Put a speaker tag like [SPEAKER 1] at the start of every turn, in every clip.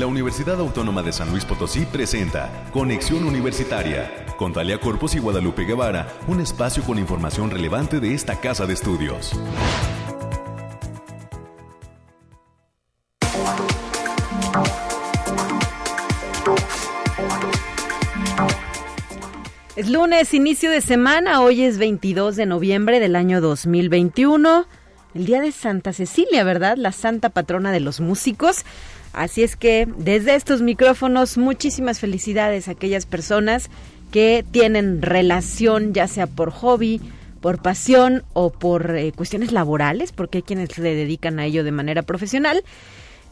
[SPEAKER 1] la Universidad Autónoma de San Luis Potosí presenta Conexión Universitaria con Talia Corpus y Guadalupe Guevara, un espacio con información relevante de esta casa de estudios.
[SPEAKER 2] Es lunes, inicio de semana, hoy es 22 de noviembre del año 2021, el día de Santa Cecilia, ¿verdad? La santa patrona de los músicos. Así es que desde estos micrófonos, muchísimas felicidades a aquellas personas que tienen relación, ya sea por hobby, por pasión o por eh, cuestiones laborales, porque hay quienes se dedican a ello de manera profesional,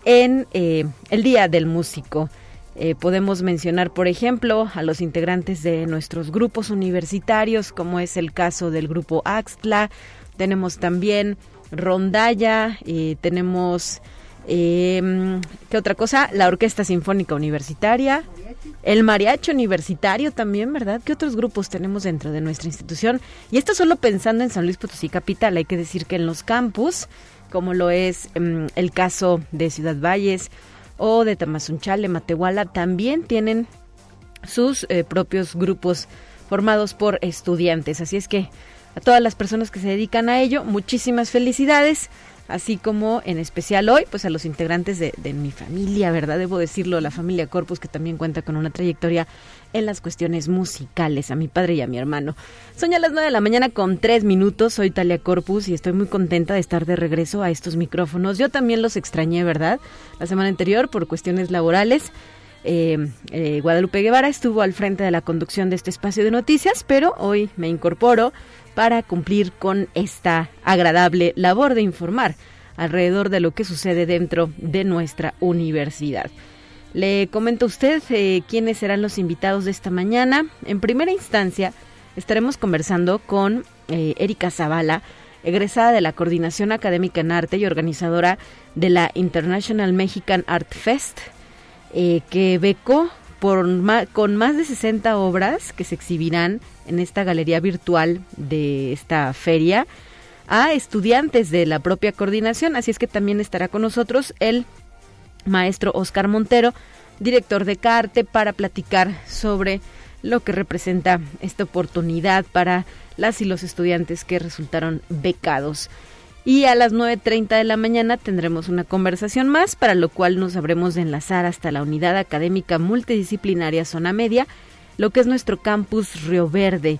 [SPEAKER 2] en eh, el Día del Músico. Eh, podemos mencionar, por ejemplo, a los integrantes de nuestros grupos universitarios, como es el caso del grupo Axtla. Tenemos también Rondalla, tenemos, eh, ¿qué otra cosa? La Orquesta Sinfónica Universitaria, el Mariachi Universitario también, ¿verdad? ¿Qué otros grupos tenemos dentro de nuestra institución? Y esto solo pensando en San Luis Potosí Capital. Hay que decir que en los campus, como lo es em, el caso de Ciudad Valles, o de Tamazunchale, Matehuala, también tienen sus eh, propios grupos formados por estudiantes. Así es que a todas las personas que se dedican a ello, muchísimas felicidades así como en especial hoy, pues a los integrantes de, mi familia, ¿verdad? Debo decirlo, la familia Corpus, que también cuenta con una trayectoria en las cuestiones musicales, a mi padre y a mi hermano. Son las nueve de la mañana con tres minutos, soy Talia Corpus y estoy muy contenta de estar de regreso a estos micrófonos. Yo también los extrañé, ¿verdad? La semana anterior por cuestiones laborales. Eh, eh, Guadalupe Guevara estuvo al frente de la conducción de este espacio de noticias, pero hoy me incorporo para cumplir con esta agradable labor de informar alrededor de lo que sucede dentro de nuestra universidad. Le comento a usted eh, quiénes serán los invitados de esta mañana. En primera instancia, estaremos conversando con eh, Erika Zavala, egresada de la Coordinación Académica en Arte y organizadora de la International Mexican Art Fest, eh, que becó por con más de 60 obras que se exhibirán en esta galería virtual de esta feria a estudiantes de la propia coordinación. Así es que también estará con nosotros el maestro Oscar Montero, director de CARTE, para platicar sobre lo que representa esta oportunidad para las y los estudiantes que resultaron becados. Y a las 9.30 de la mañana tendremos una conversación más, para lo cual nos habremos de enlazar hasta la Unidad Académica Multidisciplinaria Zona Media, lo que es nuestro campus Río Verde.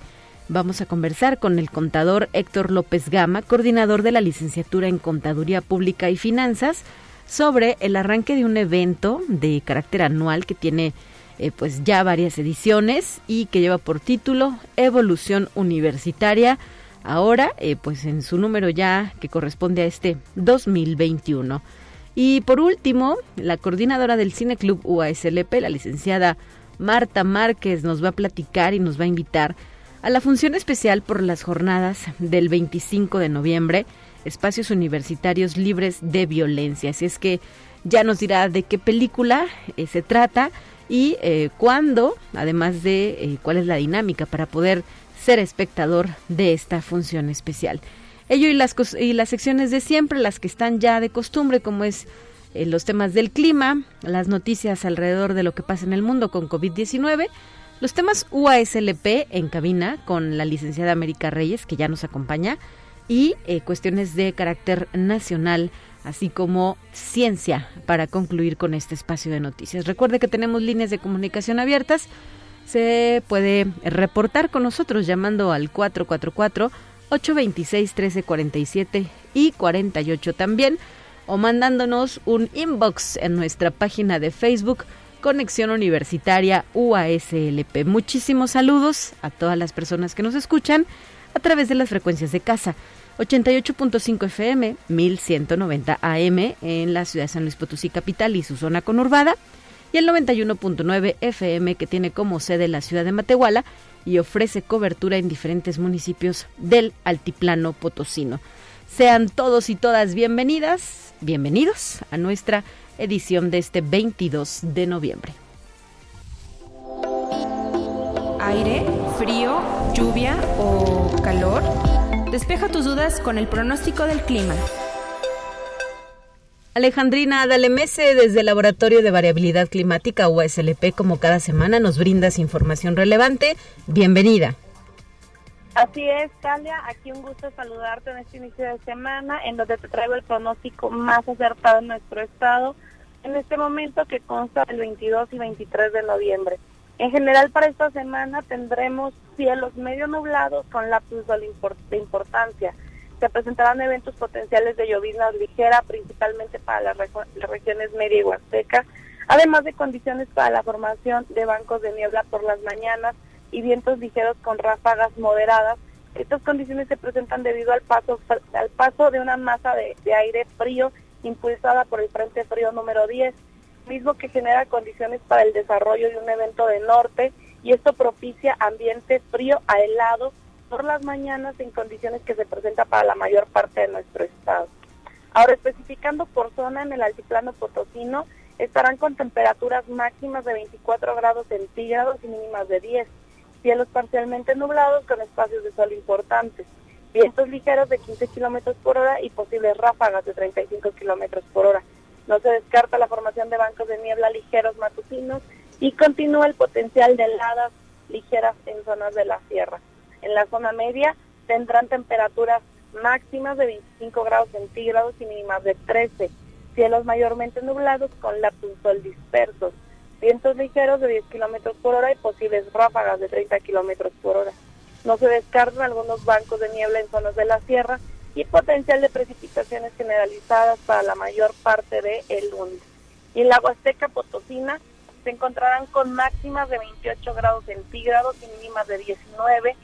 [SPEAKER 2] Vamos a conversar con el contador Héctor López Gama, coordinador de la licenciatura en Contaduría Pública y Finanzas, sobre el arranque de un evento de carácter anual que tiene eh, pues ya varias ediciones y que lleva por título Evolución Universitaria ahora, eh, pues en su número ya que corresponde a este 2021. Y por último, la coordinadora del Cine Club UASLP, la licenciada Marta Márquez, nos va a platicar y nos va a invitar a la función especial por las jornadas del 25 de noviembre, espacios universitarios libres de violencia. Así es que ya nos dirá de qué película eh, se trata y eh, cuándo, además de cuál es la dinámica para poder ser espectador de esta función especial. Ello y las, y las secciones de siempre, las que están ya de costumbre, como es eh, los temas del clima, las noticias alrededor de lo que pasa en el mundo con COVID-19, los temas UASLP en cabina con la licenciada América Reyes, que ya nos acompaña, y eh, cuestiones de carácter nacional, así como ciencia, para concluir con este espacio de noticias. Recuerde que tenemos líneas de comunicación abiertas se puede reportar con nosotros llamando al 444-826-1347 y 48 también, o mandándonos un inbox en nuestra página de Facebook Conexión Universitaria UASLP. Muchísimos saludos a todas las personas que nos escuchan a través de las frecuencias de casa. 88.5 FM, 1190 AM en la ciudad de San Luis Potosí capital y su zona conurbada y el 91.9 FM que tiene como sede la ciudad de Matehuala y ofrece cobertura en diferentes municipios del altiplano potosino. Sean todos y todas bienvenidas, bienvenidos a nuestra edición de este 22 de noviembre.
[SPEAKER 3] Aire, frío, lluvia o calor. Despeja tus dudas con el pronóstico del clima.
[SPEAKER 2] Alejandrina Adalemese, desde el Laboratorio de Variabilidad Climática USLP, como cada semana nos brindas información relevante. Bienvenida.
[SPEAKER 4] Así es, Talia, aquí un gusto saludarte en este inicio de semana, en donde te traigo el pronóstico más acertado en nuestro estado, en este momento que consta del 22 y 23 de noviembre. En general para esta semana tendremos cielos medio nublados con lapsos de importancia se presentarán eventos potenciales de llovizna ligera, principalmente para las, regiones media y huasteca, además de condiciones para la formación de bancos de niebla por las mañanas y vientos ligeros con ráfagas moderadas. Estas condiciones se presentan debido al paso, al paso de una masa de, de aire frío impulsada por el Frente Frío número 10, mismo que genera condiciones para el desarrollo de un evento de norte y esto propicia ambiente frío a helado por las mañanas en condiciones que se presenta para la mayor parte de nuestro estado. Ahora, especificando por zona en el altiplano potosino, estarán con temperaturas máximas de 24 grados centígrados y mínimas de 10, cielos parcialmente nublados con espacios de sol importantes, vientos ligeros de 15 kilómetros por hora y posibles ráfagas de 35 kilómetros por hora. No se descarta la formación de bancos de niebla ligeros matutinos y continúa el potencial de heladas ligeras en zonas de la sierra. En la zona media tendrán temperaturas máximas de 25 grados centígrados y mínimas de 13. Cielos mayormente nublados con lapsos sol dispersos. Vientos ligeros de 10 kilómetros por hora y posibles ráfagas de 30 kilómetros por hora. No se descartan algunos bancos de niebla en zonas de la sierra y potencial de precipitaciones generalizadas para la mayor parte de el lunes. Y en la Huasteca Potosina se encontrarán con máximas de 28 grados centígrados y mínimas de 19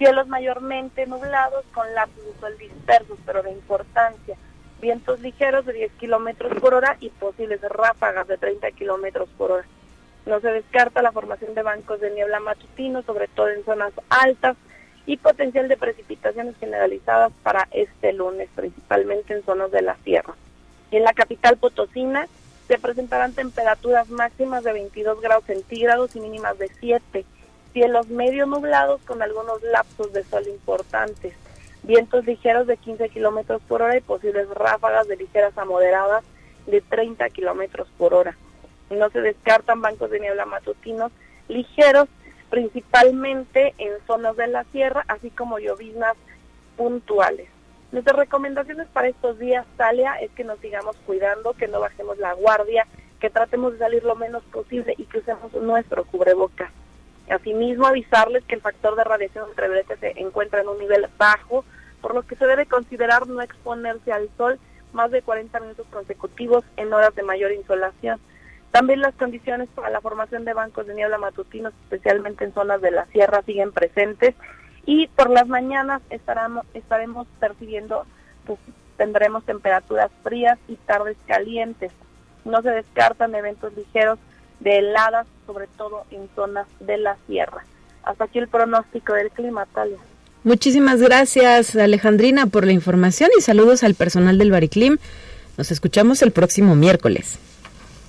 [SPEAKER 4] Cielos mayormente nublados con lapsos de sol dispersos, pero de importancia. Vientos ligeros de 10 kilómetros por hora y posibles ráfagas de 30 kilómetros por hora. No se descarta la formación de bancos de niebla matutino, sobre todo en zonas altas, y potencial de precipitaciones generalizadas para este lunes, principalmente en zonas de la sierra. En la capital potosina se presentarán temperaturas máximas de 22 grados centígrados y mínimas de 7 cielos medio nublados con algunos lapsos de sol importantes, vientos ligeros de 15 kilómetros por hora y posibles ráfagas de ligeras a moderadas de 30 kilómetros por hora. No se descartan bancos de niebla matutinos ligeros, principalmente en zonas de la sierra, así como lloviznas puntuales. Nuestras recomendaciones para estos días, Talia, es que nos sigamos cuidando, que no bajemos la guardia, que tratemos de salir lo menos posible y que usemos nuestro cubrebocas. Asimismo, avisarles que el factor de radiación ultravioleta se encuentra en un nivel bajo, por lo que se debe considerar no exponerse al sol más de 40 minutos consecutivos en horas de mayor insolación. También las condiciones para la formación de bancos de niebla matutinos, especialmente en zonas de la sierra, siguen presentes y por las mañanas estaremos, estaremos percibiendo, pues tendremos temperaturas frías y tardes calientes. No se descartan eventos ligeros de heladas, sobre todo en zonas de la sierra. Hasta aquí el pronóstico del clima, Talia.
[SPEAKER 2] Muchísimas gracias, Alejandrina, por la información y saludos al personal del Bariclim. Nos escuchamos el próximo miércoles.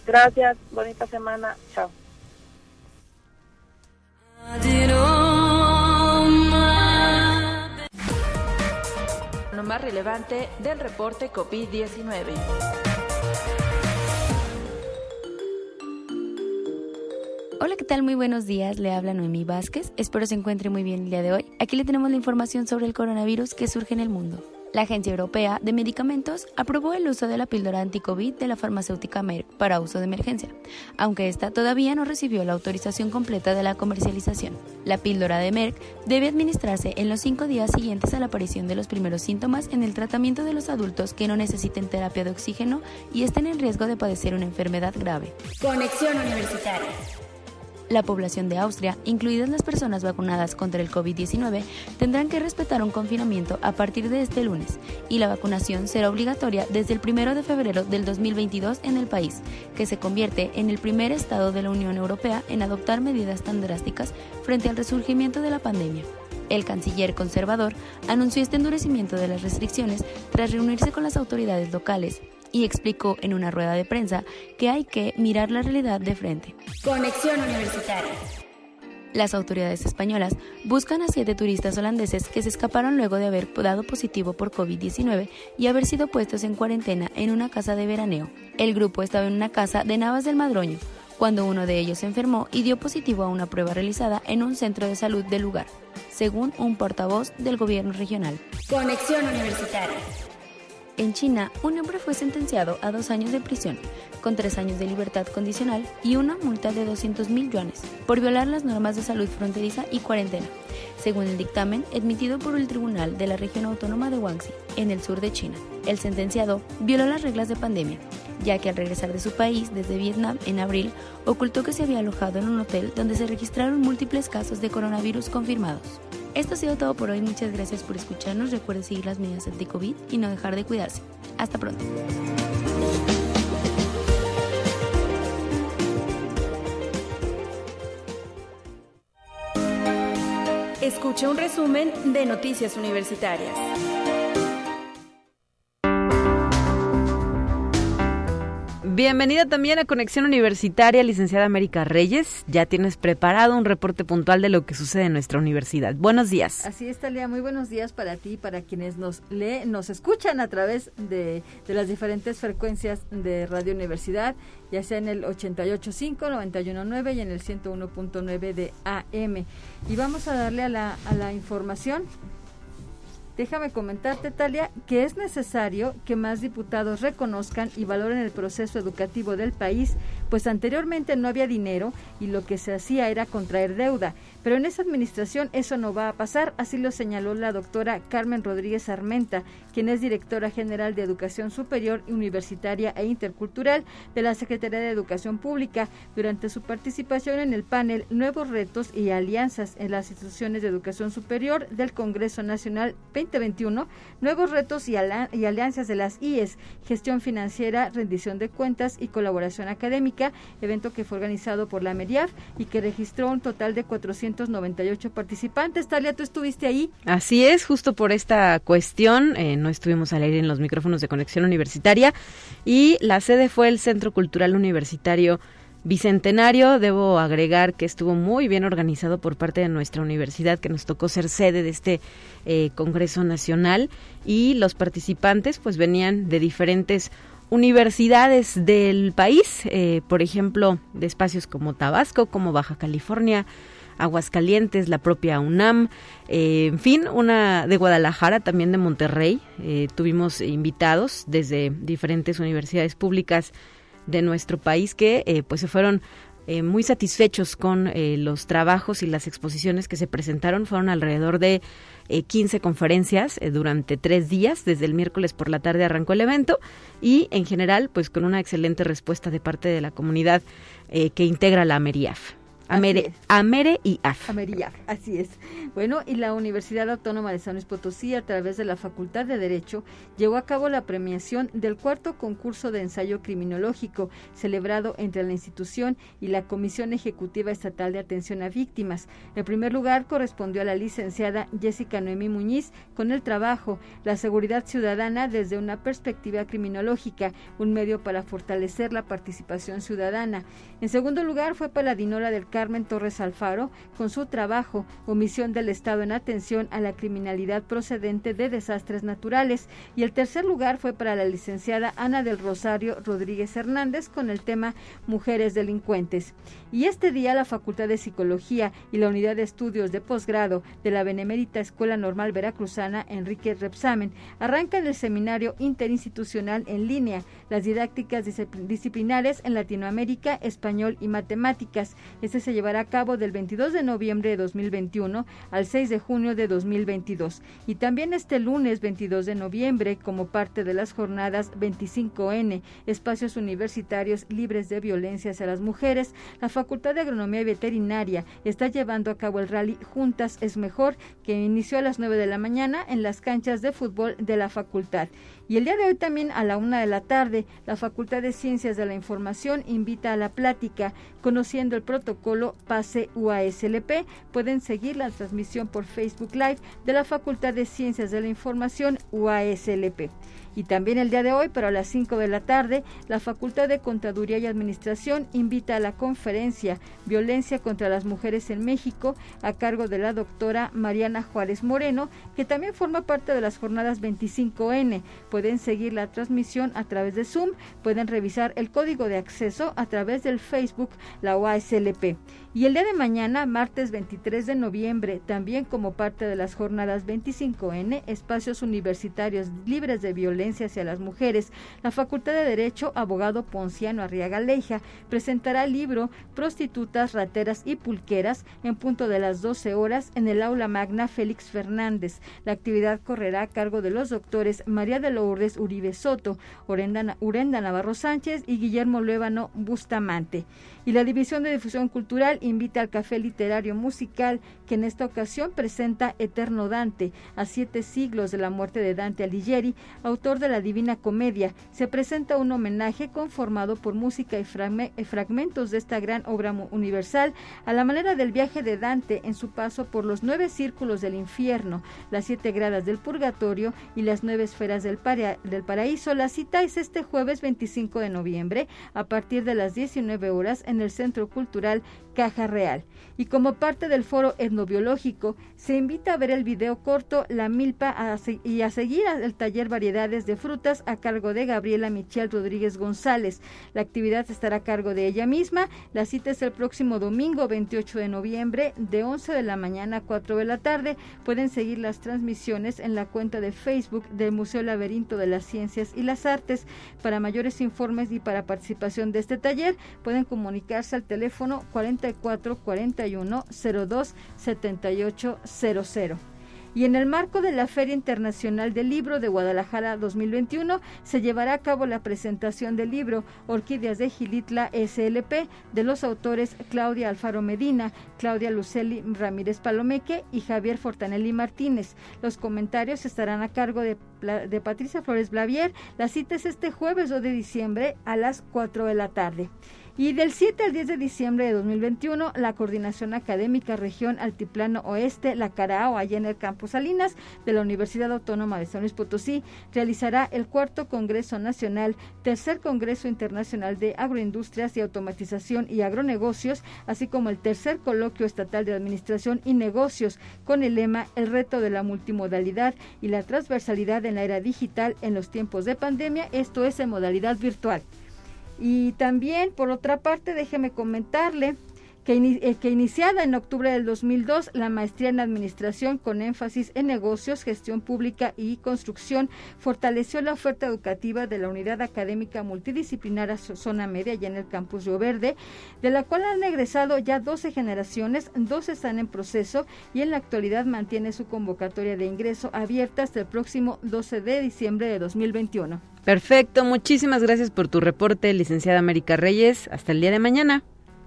[SPEAKER 4] Gracias, bonita semana, chao.
[SPEAKER 5] Lo más relevante del reporte COVID-19.
[SPEAKER 6] Hola, ¿qué tal? Muy buenos días. Le habla Noemí Vázquez. Espero se encuentre muy bien el día de hoy. Aquí le tenemos la información sobre el coronavirus que surge en el mundo. La Agencia Europea de Medicamentos aprobó el uso de la píldora anti-COVID de la farmacéutica Merck para uso de emergencia, aunque esta todavía no recibió la autorización completa de la comercialización. La píldora de Merck debe administrarse en los cinco días siguientes a la aparición de los primeros síntomas en el tratamiento de los adultos que no necesiten terapia de oxígeno y estén en riesgo de padecer una enfermedad grave.
[SPEAKER 5] Conexión Universitaria.
[SPEAKER 6] La población de Austria, incluidas las personas vacunadas contra el COVID-19, tendrán que respetar un confinamiento a partir de este lunes y la vacunación será obligatoria desde el 1 de febrero del 2022 en el país, que se convierte en el primer estado de la Unión Europea en adoptar medidas tan drásticas frente al resurgimiento de la pandemia. El canciller conservador anunció este endurecimiento de las restricciones tras reunirse con las autoridades locales y explicó en una rueda de prensa que hay que mirar la realidad de frente.
[SPEAKER 5] Conexión Universitaria.
[SPEAKER 6] Las autoridades españolas buscan a siete turistas holandeses que se escaparon luego de haber dado positivo por COVID-19 y haber sido puestos en cuarentena en una casa de veraneo. El grupo estaba en una casa de Navas del Madroño, cuando uno de ellos se enfermó y dio positivo a una prueba realizada en un centro de salud del lugar, según un portavoz del gobierno regional.
[SPEAKER 5] Conexión Universitaria.
[SPEAKER 6] En China, un hombre fue sentenciado a dos años de prisión, con tres años de libertad condicional y una multa de 200 mil yuanes, por violar las normas de salud fronteriza y cuarentena, según el dictamen emitido por el Tribunal de la Región Autónoma de Guangxi, en el sur de China. El sentenciado violó las reglas de pandemia, ya que al regresar de su país desde Vietnam en abril, ocultó que se había alojado en un hotel donde se registraron múltiples casos de coronavirus confirmados. Esto ha sido todo por hoy. Muchas gracias por escucharnos. Recuerden seguir las medidas anti-COVID y no dejar de cuidarse. Hasta pronto.
[SPEAKER 5] Escucha un resumen de Noticias Universitarias.
[SPEAKER 2] Bienvenida también a Conexión Universitaria, licenciada América Reyes. Ya tienes preparado un reporte puntual de lo que sucede en nuestra universidad. Buenos días.
[SPEAKER 7] Así es, Talia. Muy buenos días para ti y para quienes nos leen, nos escuchan a través de, de las diferentes frecuencias de Radio Universidad, ya sea en el 88.5, 91.9 y en el 101.9 de AM. Y vamos a darle a la, a la información Déjame comentarte, Talia, que es necesario que más diputados reconozcan y valoren el proceso educativo del país, pues anteriormente no había dinero y lo que se hacía era contraer deuda. Pero en esa administración eso no va a pasar, así lo señaló la doctora Carmen Rodríguez Armenta, quien es directora general de Educación Superior, Universitaria e Intercultural de la Secretaría de Educación Pública, durante su participación en el panel Nuevos Retos y Alianzas en las Instituciones de Educación Superior del Congreso Nacional 2021, Nuevos Retos y, Alianzas de las IES, Gestión Financiera, Rendición de Cuentas y Colaboración Académica, evento que fue organizado por la MEDIAF y que registró un total de 400 298 participantes. Talia, tú estuviste ahí.
[SPEAKER 2] Así es, justo por esta cuestión, eh, no estuvimos al aire en los micrófonos de conexión universitaria y la sede fue el Centro Cultural Universitario Bicentenario. Debo agregar que estuvo muy bien organizado por parte de nuestra universidad, que nos tocó ser sede de este eh, Congreso Nacional y los participantes pues venían de diferentes universidades del país, eh, por ejemplo, de espacios como Tabasco, como Baja California, Aguascalientes, la propia UNAM, eh, en fin, una de Guadalajara, también de Monterrey. Eh, tuvimos invitados desde diferentes universidades públicas de nuestro país que eh, pues se fueron muy satisfechos con los trabajos y las exposiciones que se presentaron. Fueron alrededor de 15 conferencias durante tres días. Desde el miércoles por la tarde arrancó el evento y en general pues con una excelente respuesta de parte de la comunidad que integra la AMERIAF. Amere, Amere y AF.
[SPEAKER 7] Amere así es. Bueno, y la Universidad Autónoma de San Luis Potosí, a través de la Facultad de Derecho, llevó a cabo la premiación del cuarto concurso de ensayo criminológico, celebrado entre la institución y la Comisión Ejecutiva Estatal de Atención a Víctimas. El primer lugar correspondió a la licenciada Jessica Noemí Muñiz con el trabajo La seguridad ciudadana desde una perspectiva criminológica, un medio para fortalecer la participación ciudadana. En segundo lugar fue Paladinola del Carmen Torres Alfaro con su trabajo Omisión del Estado en atención a la criminalidad procedente de desastres naturales y el tercer lugar fue para la licenciada Ana del Rosario Rodríguez Hernández con el tema Mujeres delincuentes. Y este día la Facultad de Psicología y la Unidad de Estudios de Posgrado de la Benemérita Escuela Normal Veracruzana Enrique Repsamen arrancan el seminario interinstitucional en línea, las didácticas disciplinares en Latinoamérica, español y matemáticas. Este se llevará a cabo del 22 de noviembre de 2021 al 6 de junio de 2022. Y también este lunes 22 de noviembre, como parte de las jornadas 25N, Espacios Universitarios Libres de Violencia hacia las Mujeres, la Facultad de Agronomía y Veterinaria está llevando a cabo el rally Juntas es Mejor, que inició a las 9 de la mañana en las canchas de fútbol de la facultad. Y el día de hoy también a la una de la tarde, la Facultad de Ciencias de la Información invita a la plática conociendo el protocolo PASE UASLP. Pueden seguir la transmisión por Facebook Live de la Facultad de Ciencias de la Información UASLP. Y también el día de hoy, pero a las 5 de la tarde, la Facultad de Contaduría y Administración invita a la conferencia Violencia contra las Mujeres en México a cargo de la doctora Mariana Juárez Moreno, que también forma parte de las jornadas 25N. Pueden seguir la transmisión a través de Zoom, pueden revisar el código de acceso a través del Facebook, la OASLP. Y el día de mañana, martes 23 de noviembre, también como parte de las jornadas 25N, espacios universitarios libres de violencia hacia las mujeres, la Facultad de Derecho, abogado Ponciano Arriaga Leija, presentará el libro Prostitutas, Rateras y Pulqueras en punto de las 12 horas en el aula magna Félix Fernández. La actividad correrá a cargo de los doctores María de Lourdes Uribe Soto, Urenda Navarro Sánchez y Guillermo Luébano Bustamante. Y la División de Difusión Cultural invita al Café Literario Musical, que en esta ocasión presenta Eterno Dante, a siete siglos de la muerte de Dante Alighieri, autor de la Divina Comedia. Se presenta un homenaje conformado por música y fragmentos de esta gran obra universal, a la manera del viaje de Dante en su paso por los nueve círculos del infierno, las siete gradas del purgatorio y las nueve esferas del, del paraíso. La cita es este jueves 25 de noviembre, a partir de las 19 horas en el Centro Cultural Caja Real. Y como parte del foro etnobiológico, se invita a ver el video corto La Milpa y a seguir el taller Variedades de Frutas a cargo de Gabriela Michelle Rodríguez González. La actividad estará a cargo de ella misma. La cita es el próximo domingo 28 de noviembre de 11 de la mañana a 4 de la tarde. Pueden seguir las transmisiones en la cuenta de Facebook del Museo Laberinto de las Ciencias y las Artes. Para mayores informes y para participación de este taller, pueden comunicarse al teléfono 44 41 02 78 00. Y en el marco de la Feria Internacional del Libro de Guadalajara 2021 se llevará a cabo la presentación del libro Orquídeas de Gilitla SLP de los autores Claudia Alfaro Medina, Claudia Luceli Ramírez Palomeque y Javier Fortanelli Martínez. Los comentarios estarán a cargo de, de Patricia Flores Blavier. La cita es este jueves 2 de diciembre a las 4 de la tarde. Y del 7 al 10 de diciembre de 2021, la Coordinación Académica Región Altiplano Oeste, la CARAO, allá en el Campus Salinas de la Universidad Autónoma de San Luis Potosí, realizará el cuarto Congreso Nacional, tercer Congreso Internacional de Agroindustrias y Automatización y Agronegocios, así como el tercer Coloquio Estatal de Administración y Negocios, con el lema El reto de la multimodalidad y la transversalidad en la era digital en los tiempos de pandemia, esto es en modalidad virtual. Y también, por otra parte, déjeme comentarle que, eh, que, iniciada en octubre del 2002, la maestría en administración con énfasis en negocios, gestión pública y construcción fortaleció la oferta educativa de la unidad académica multidisciplinar Zona Media, allá en el campus Río Verde, de la cual han egresado ya 12 generaciones, 12 están en proceso y en la actualidad mantiene su convocatoria de ingreso abierta hasta el próximo 12 de diciembre de 2021.
[SPEAKER 2] Perfecto, muchísimas gracias por tu reporte, licenciada América Reyes. Hasta el día de mañana.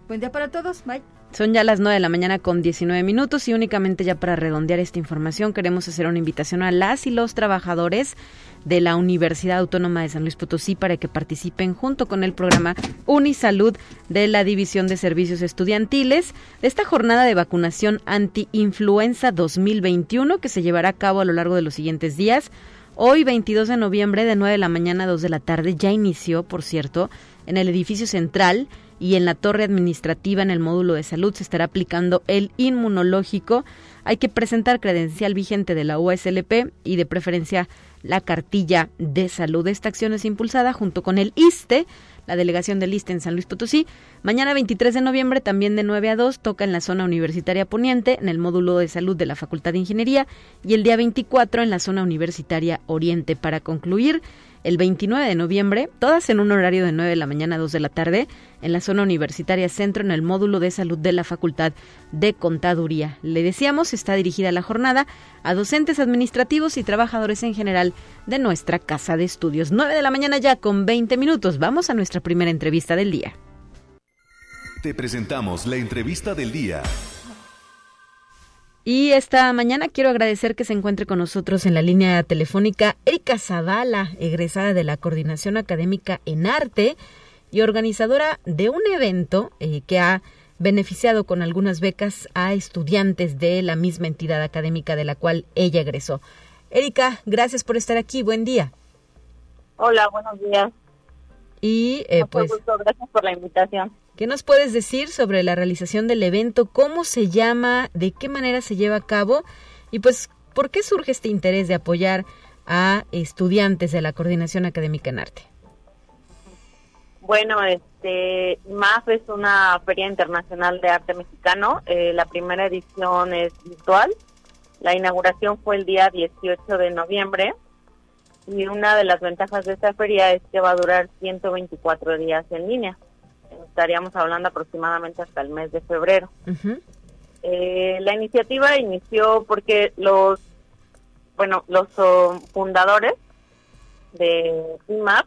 [SPEAKER 7] Buen día para todos, bye.
[SPEAKER 2] Son ya las 9 de la mañana con 19 minutos y únicamente ya para redondear esta información queremos hacer una invitación a las y los trabajadores de la Universidad Autónoma de San Luis Potosí para que participen junto con el programa Unisalud de la División de Servicios Estudiantiles de esta jornada de vacunación anti-influenza 2021 que se llevará a cabo a lo largo de los siguientes días. Hoy, 22 de noviembre, de 9 de la mañana a 2 de la tarde, ya inició, por cierto, en el edificio central y en la torre administrativa en el módulo de salud se estará aplicando el inmunológico. Hay que presentar credencial vigente de la USLP y de preferencia la cartilla de salud. Esta acción es impulsada junto con el ISTE la delegación del ISTE en San Luis Potosí. Mañana 23 de noviembre, también de 9 a 2, toca en la zona universitaria poniente, en el módulo de salud de la Facultad de Ingeniería, y el día 24 en la zona universitaria oriente. Para concluir, el 29 de noviembre, todas en un horario de 9 de la mañana a 2 de la tarde, en la zona universitaria centro, en el módulo de salud de la Facultad de Contaduría. Le decíamos, está dirigida la jornada a docentes administrativos y trabajadores en general de nuestra casa de estudios. 9 de la mañana ya con 20 minutos. Vamos a nuestra primera entrevista del día.
[SPEAKER 1] Te presentamos la entrevista del día.
[SPEAKER 2] Y esta mañana quiero agradecer que se encuentre con nosotros en la línea telefónica Erika Zavala, egresada de la Coordinación Académica en Arte y organizadora de un evento eh, que ha beneficiado con algunas becas a estudiantes de la misma entidad académica de la cual ella egresó. Erika, gracias por estar aquí. Buen día.
[SPEAKER 8] Hola, buenos días.
[SPEAKER 2] Y eh, pues...
[SPEAKER 8] gracias por la invitación.
[SPEAKER 2] ¿Qué nos puedes decir sobre la realización del evento? ¿Cómo se llama? ¿De qué manera se lleva a cabo? Y pues, ¿por qué surge este interés de apoyar a estudiantes de la Coordinación Académica en Arte?
[SPEAKER 8] Bueno, este, MAF es una feria internacional de arte mexicano. Eh, la primera edición es virtual. La inauguración fue el día 18 de noviembre. Y una de las ventajas de esta feria es que va a durar 124 días en línea. Estaríamos hablando aproximadamente hasta el mes de febrero. Eh, la iniciativa inició porque los, bueno, los fundadores de IMAP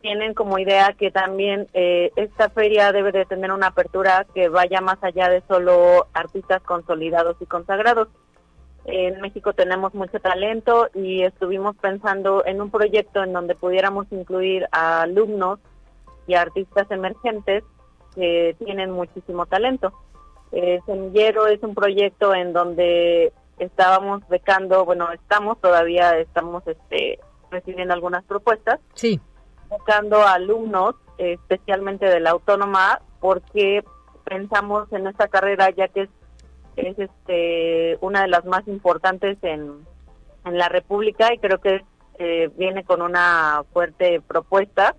[SPEAKER 8] tienen como idea que también eh, esta feria debe de tener una apertura que vaya más allá de solo artistas consolidados y consagrados. En México tenemos mucho talento y estuvimos pensando en un proyecto en donde pudiéramos incluir a alumnos y artistas emergentes que tienen muchísimo talento. Eh, Semillero es un proyecto en donde estábamos becando, bueno, estamos todavía, estamos este, recibiendo algunas propuestas.
[SPEAKER 2] Sí
[SPEAKER 8] buscando alumnos, especialmente de la autónoma, porque pensamos en esta carrera ya que es, es este una de las más importantes en, en la República y creo que eh, viene con una fuerte propuesta.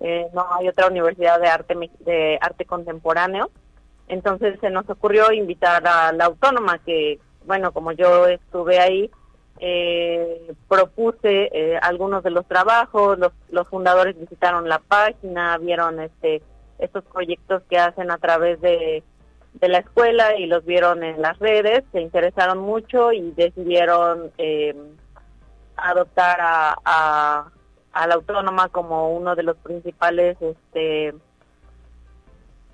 [SPEAKER 8] Eh, no hay otra universidad de arte de arte contemporáneo. Entonces se nos ocurrió invitar a la autónoma que, bueno, como yo estuve ahí, eh, propuse eh, algunos de los trabajos, los, los fundadores visitaron la página, vieron este estos proyectos que hacen a través de, de la escuela y los vieron en las redes, se interesaron mucho y decidieron eh, adoptar a, a, a, la autónoma como uno de los principales este,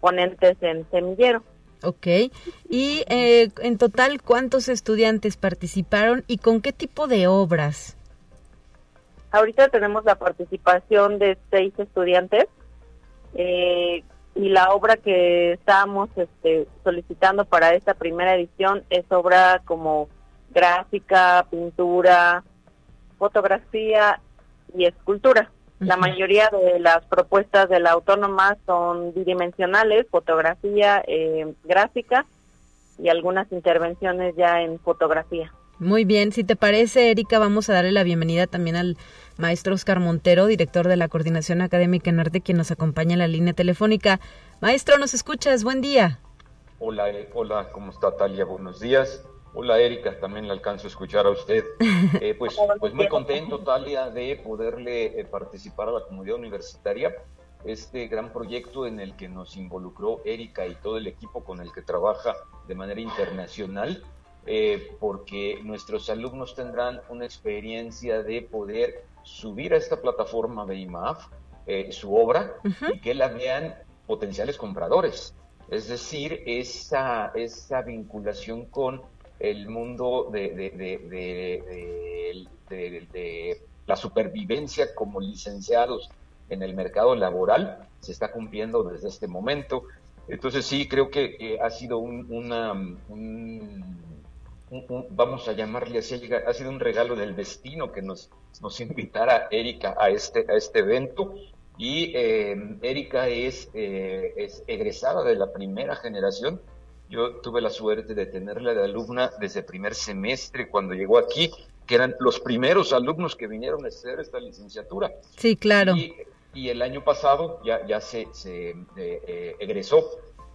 [SPEAKER 8] ponentes en semillero.
[SPEAKER 2] Ok. Y eh, en total, ¿cuántos estudiantes participaron y con qué tipo de obras?
[SPEAKER 8] Ahorita tenemos la participación de seis estudiantes eh, y la obra que estamos este, solicitando para esta primera edición es obra como gráfica, pintura, fotografía y escultura. La mayoría de las propuestas de la autónoma son bidimensionales, fotografía, eh, gráfica y algunas intervenciones ya en fotografía.
[SPEAKER 2] Muy bien, si te parece, Erika, vamos a darle la bienvenida también al maestro Oscar Montero, director de la Coordinación Académica en Arte, quien nos acompaña en la línea telefónica. Maestro, ¿nos escuchas? Buen día.
[SPEAKER 9] Hola, eh, hola, ¿cómo está Talia? Buenos días. Hola Erika, también le alcanzo a escuchar a usted. Eh, pues, pues muy contento, Talia, de poderle eh, participar a la comunidad universitaria. Este gran proyecto en el que nos involucró Erika y todo el equipo con el que trabaja de manera internacional, eh, porque nuestros alumnos tendrán una experiencia de poder subir a esta plataforma de IMAF su obra y que la vean potenciales compradores. Es decir, esa, esa vinculación con el mundo de, de, la supervivencia como licenciados en el mercado laboral se está cumpliendo desde este momento. Entonces sí, creo que ha sido un, una, vamos a llamarle así, ha sido un regalo del destino que nos, nos invitara Erika a este, a este evento. Y eh, Erika es, eh, es egresada de la primera generación yo tuve la suerte de tenerla de alumna desde primer semestre cuando llegó aquí, que eran los primeros alumnos que vinieron a hacer esta licenciatura.
[SPEAKER 2] Sí, claro.
[SPEAKER 9] Y, el año pasado ya, ya se, se eh, egresó,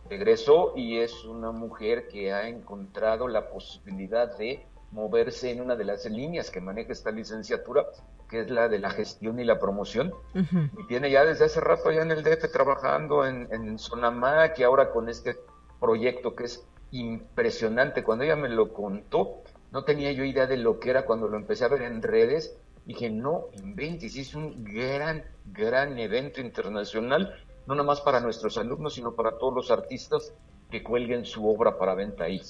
[SPEAKER 9] egresó y es una mujer que ha encontrado la posibilidad de moverse en una de las líneas que maneja esta licenciatura, que es la de la gestión y la promoción. Y tiene ya desde hace rato ya en el DF trabajando en, en Sonamac y ahora con este proyecto que es impresionante. Cuando ella me lo contó, no tenía yo idea de lo que era cuando lo empecé a ver en redes. Dije, no, inventes, es un gran, gran evento internacional, no nada más para nuestros alumnos, sino para todos los artistas que cuelguen su obra para venta ahí.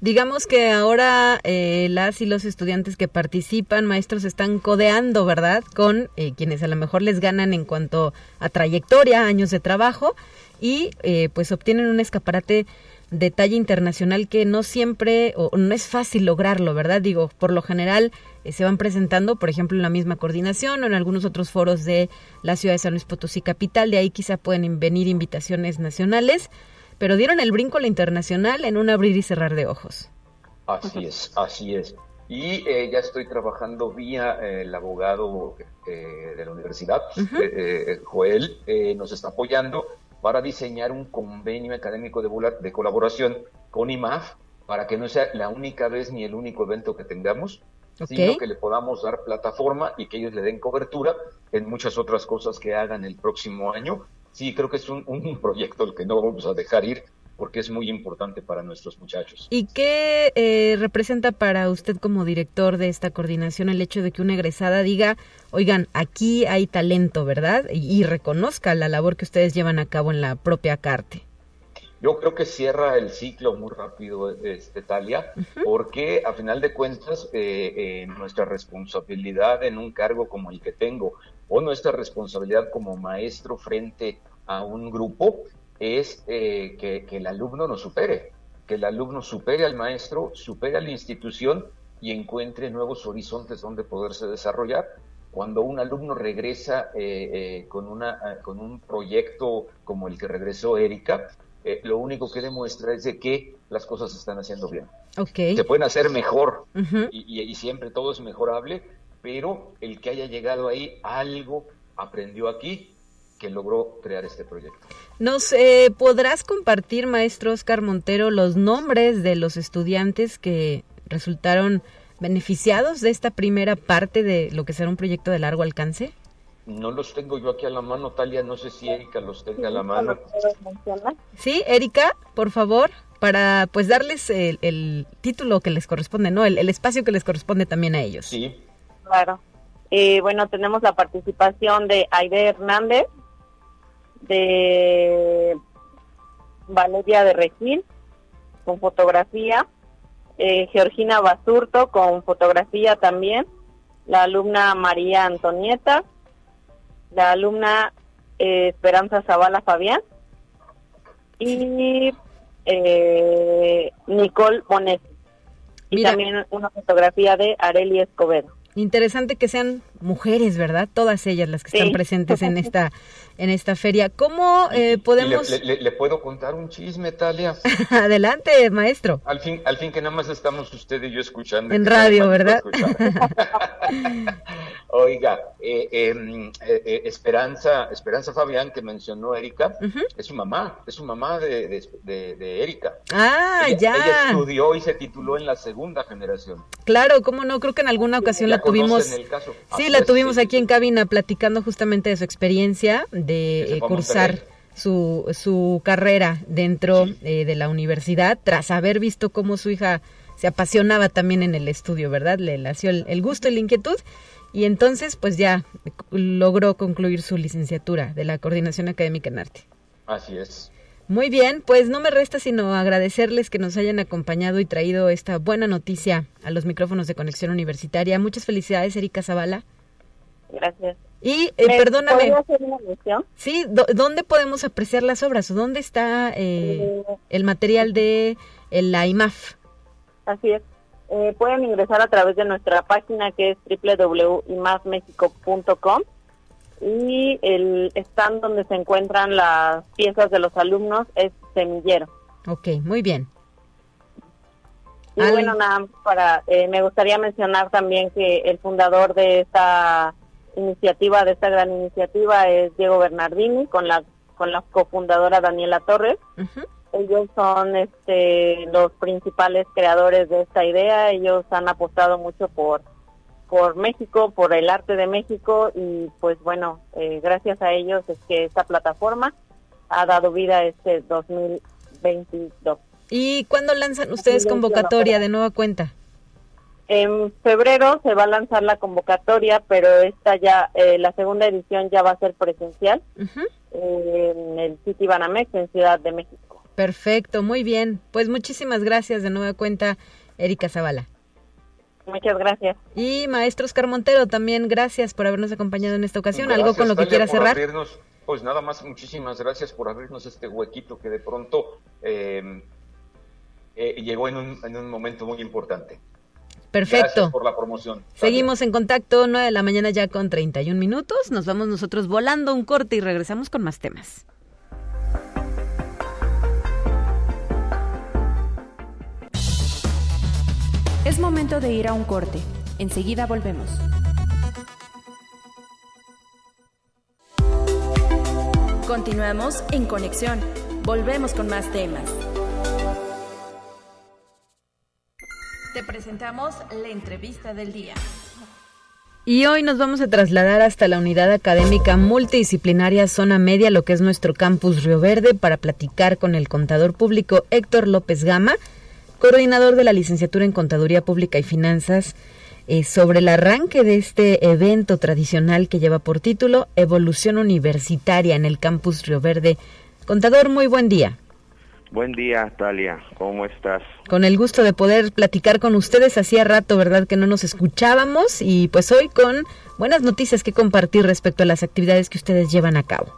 [SPEAKER 2] Digamos que ahora eh, las y los estudiantes que participan, maestros, están codeando, ¿verdad? Con eh, quienes a lo mejor les ganan en cuanto a trayectoria, años de trabajo, y eh, pues obtienen un escaparate de talla internacional que no siempre o no es fácil lograrlo, ¿verdad? Digo, por lo general eh, se van presentando, por ejemplo, en la misma coordinación o en algunos otros foros de la ciudad de San Luis Potosí capital. De ahí quizá pueden venir invitaciones nacionales, pero dieron el brinco a la internacional en un abrir y cerrar de ojos.
[SPEAKER 9] Así es, así es. Y eh, ya estoy trabajando vía eh, el abogado eh, de la universidad, Joel, nos está apoyando para diseñar un convenio académico de, de colaboración con IMAF para que no sea la única vez ni el único evento que tengamos, sino que le podamos dar plataforma y que ellos le den cobertura en muchas otras cosas que hagan el próximo año. Sí, creo que es un, un proyecto el que no vamos a dejar ir porque es muy importante para nuestros muchachos.
[SPEAKER 2] ¿Y qué eh, representa para usted como director de esta coordinación el hecho de que una egresada diga, oigan, aquí hay talento, ¿verdad? Y, reconozca la labor que ustedes llevan a cabo en la propia CARTE.
[SPEAKER 9] Yo creo que cierra el ciclo muy rápido, este, Talia, porque a final de cuentas eh, eh, nuestra responsabilidad en un cargo como el que tengo o nuestra responsabilidad como maestro frente a un grupo es eh, que, el alumno nos supere, que el alumno supere al maestro, supere a la institución y encuentre nuevos horizontes donde poderse desarrollar. Cuando un alumno regresa eh, eh, con, una, con un proyecto como el que regresó Erika, lo único que demuestra es de que las cosas se están haciendo bien.
[SPEAKER 2] Okay.
[SPEAKER 9] Se pueden hacer mejor y, y siempre todo es mejorable, pero el que haya llegado ahí, algo aprendió aquí que logró crear este proyecto.
[SPEAKER 2] ¿Nos eh, podrás compartir, maestro Oscar Montero, los nombres de los estudiantes que resultaron beneficiados de esta primera parte de lo que será un proyecto de largo alcance?
[SPEAKER 9] No los tengo yo aquí a la mano, Talia, no sé si Erika los tenga a la mano.
[SPEAKER 2] Sí, Erika, por favor, para pues darles el, título que les corresponde, ¿no? El, espacio que les corresponde también a ellos.
[SPEAKER 9] Sí.
[SPEAKER 8] Claro. Eh, bueno, tenemos la participación de Aide Hernández, de Valeria de Regil con fotografía, eh, Georgina Basurto con fotografía también, la alumna María Antonieta, la alumna eh, Esperanza Zavala Fabián y eh, Nicole Bonet. Y también una fotografía de Areli Escobedo.
[SPEAKER 2] Interesante que sean mujeres, ¿verdad? Todas ellas las que están presentes en esta en esta feria. ¿Cómo eh, podemos?
[SPEAKER 9] Le, puedo contar un chisme, Talia?
[SPEAKER 2] Adelante, maestro.
[SPEAKER 9] Al fin, al fin que nada más estamos usted y yo escuchando.
[SPEAKER 2] En radio, ¿verdad?
[SPEAKER 9] Oiga, eh, em, eh, Esperanza, Esperanza Fabián que mencionó Erika, es su mamá, es su mamá de, de, Erika.
[SPEAKER 2] Ah, ya.
[SPEAKER 9] Ella estudió y se tituló en la segunda generación.
[SPEAKER 2] Claro, cómo no, creo que en alguna ocasión la tuvimos. Sí, la tuvimos aquí en cabina platicando justamente de su experiencia de eh, cursar su, su carrera dentro eh, de la universidad tras haber visto cómo su hija se apasionaba también en el estudio, ¿verdad? Le nació el, gusto y la inquietud y entonces pues ya logró concluir su licenciatura de la Coordinación Académica en Arte.
[SPEAKER 9] Así es.
[SPEAKER 2] Muy bien, pues no me resta sino agradecerles que nos hayan acompañado y traído esta buena noticia a los micrófonos de Conexión Universitaria. Muchas felicidades, Erika Zavala.
[SPEAKER 8] Gracias.
[SPEAKER 2] Y eh, perdóname. Sí, ¿dónde podemos apreciar las obras? ¿Dónde está eh, eh, el material de la IMAF?
[SPEAKER 8] Así es. pueden ingresar a través de nuestra página que es www.imafmexico.com y el stand donde se encuentran las piezas de los alumnos es Semillero.
[SPEAKER 2] Ok, muy bien.
[SPEAKER 8] Y bueno, nada, para, me gustaría mencionar también que el fundador de esta iniciativa, de esta gran iniciativa, es Diego Bernardini con la con la cofundadora Daniela Torres. Ellos son este, los principales creadores de esta idea. Ellos han apostado mucho por por México, por el arte de México y pues bueno, eh, gracias a ellos es que esta plataforma ha dado vida este 2022.
[SPEAKER 2] ¿Y cuándo lanzan ustedes convocatoria de nueva cuenta?
[SPEAKER 8] En febrero se va a lanzar la convocatoria, pero esta ya, eh, la segunda edición ya va a ser presencial en el City Banamex en Ciudad de México.
[SPEAKER 2] Perfecto, muy bien. Pues muchísimas gracias de nueva cuenta, Erika Zavala.
[SPEAKER 8] Muchas gracias.
[SPEAKER 2] Y maestro Oscar Montero, también gracias por habernos acompañado en esta ocasión. ¿Algo con lo que quiera cerrar?
[SPEAKER 9] pues nada más, muchísimas gracias por abrirnos este huequito que de pronto eh, eh, llegó en un, en un momento muy importante.
[SPEAKER 2] Perfecto.
[SPEAKER 9] Gracias por la promoción.
[SPEAKER 2] Seguimos en contacto, 9 de la mañana ya con 31 minutos. Nos vamos nosotros volando un corte y regresamos con más temas.
[SPEAKER 5] Es momento de ir a un corte. Enseguida volvemos. Continuamos en conexión. Volvemos con más temas. Presentamos la entrevista del día.
[SPEAKER 2] Y hoy nos vamos a trasladar hasta la unidad académica multidisciplinaria Zona Media, lo que es nuestro campus Río Verde, para platicar con el contador público Héctor López Gama, coordinador de la licenciatura en Contaduría Pública y Finanzas, eh, sobre el arranque de este evento tradicional que lleva por título Evolución Universitaria en el campus Río Verde. Contador, muy buen día.
[SPEAKER 10] Buen día, Talia. ¿Cómo estás?
[SPEAKER 2] Con el gusto de poder platicar con ustedes. Hacía rato, ¿verdad?, que no nos escuchábamos y pues hoy con buenas noticias que compartir respecto a las actividades que ustedes llevan a cabo.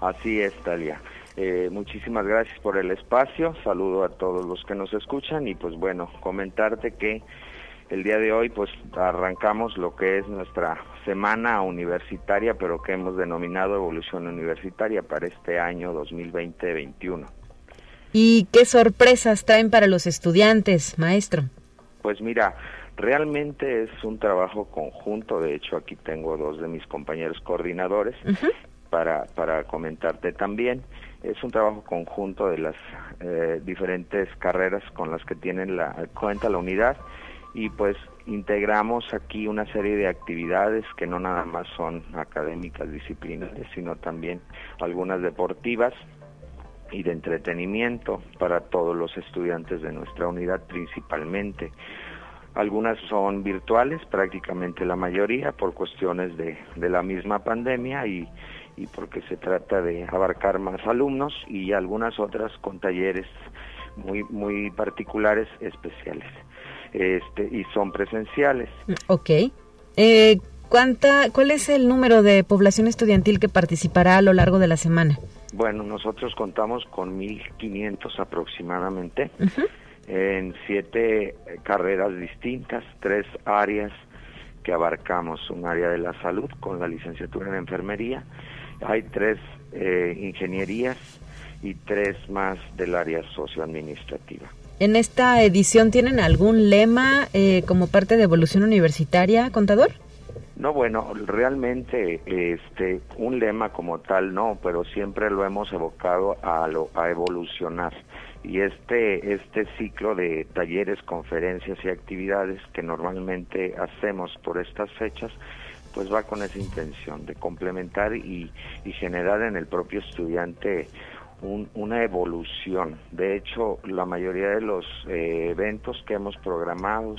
[SPEAKER 10] Así es, Talia. Eh, muchísimas gracias por el espacio. Saludo a todos los que nos escuchan y pues bueno, comentarte que el día de hoy pues arrancamos lo que es nuestra semana universitaria, pero que hemos denominado Evolución Universitaria para este año 2020-21.
[SPEAKER 2] ¿Y qué sorpresas traen para los estudiantes, maestro?
[SPEAKER 10] Pues mira, realmente es un trabajo conjunto, de hecho aquí tengo dos de mis compañeros coordinadores para, para comentarte también. Es un trabajo conjunto de las eh, diferentes carreras con las que tienen la cuenta la unidad y pues integramos aquí una serie de actividades que no nada más son académicas disciplinares, sino también algunas deportivas y de entretenimiento para todos los estudiantes de nuestra unidad principalmente. Algunas son virtuales, prácticamente la mayoría, por cuestiones de, de la misma pandemia y, y porque se trata de abarcar más alumnos y algunas otras con talleres muy, muy particulares, especiales. Este, y son presenciales.
[SPEAKER 2] Ok. Eh, ¿cuánta, ¿Cuál es el número de población estudiantil que participará a lo largo de la semana?
[SPEAKER 10] Bueno, nosotros contamos con 1.500 aproximadamente en siete carreras distintas, tres áreas que abarcamos, un área de la salud con la licenciatura en enfermería, hay tres eh, ingenierías y tres más del área socioadministrativa.
[SPEAKER 2] ¿En esta edición tienen algún lema eh, como parte de evolución universitaria, contador?
[SPEAKER 10] No, bueno, realmente este un lema como tal no, pero siempre lo hemos evocado a lo a evolucionar. Y este este ciclo de talleres, conferencias y actividades que normalmente hacemos por estas fechas, pues va con esa intención de complementar y, y generar en el propio estudiante una evolución. De hecho, la mayoría de los eh, eventos que hemos programado,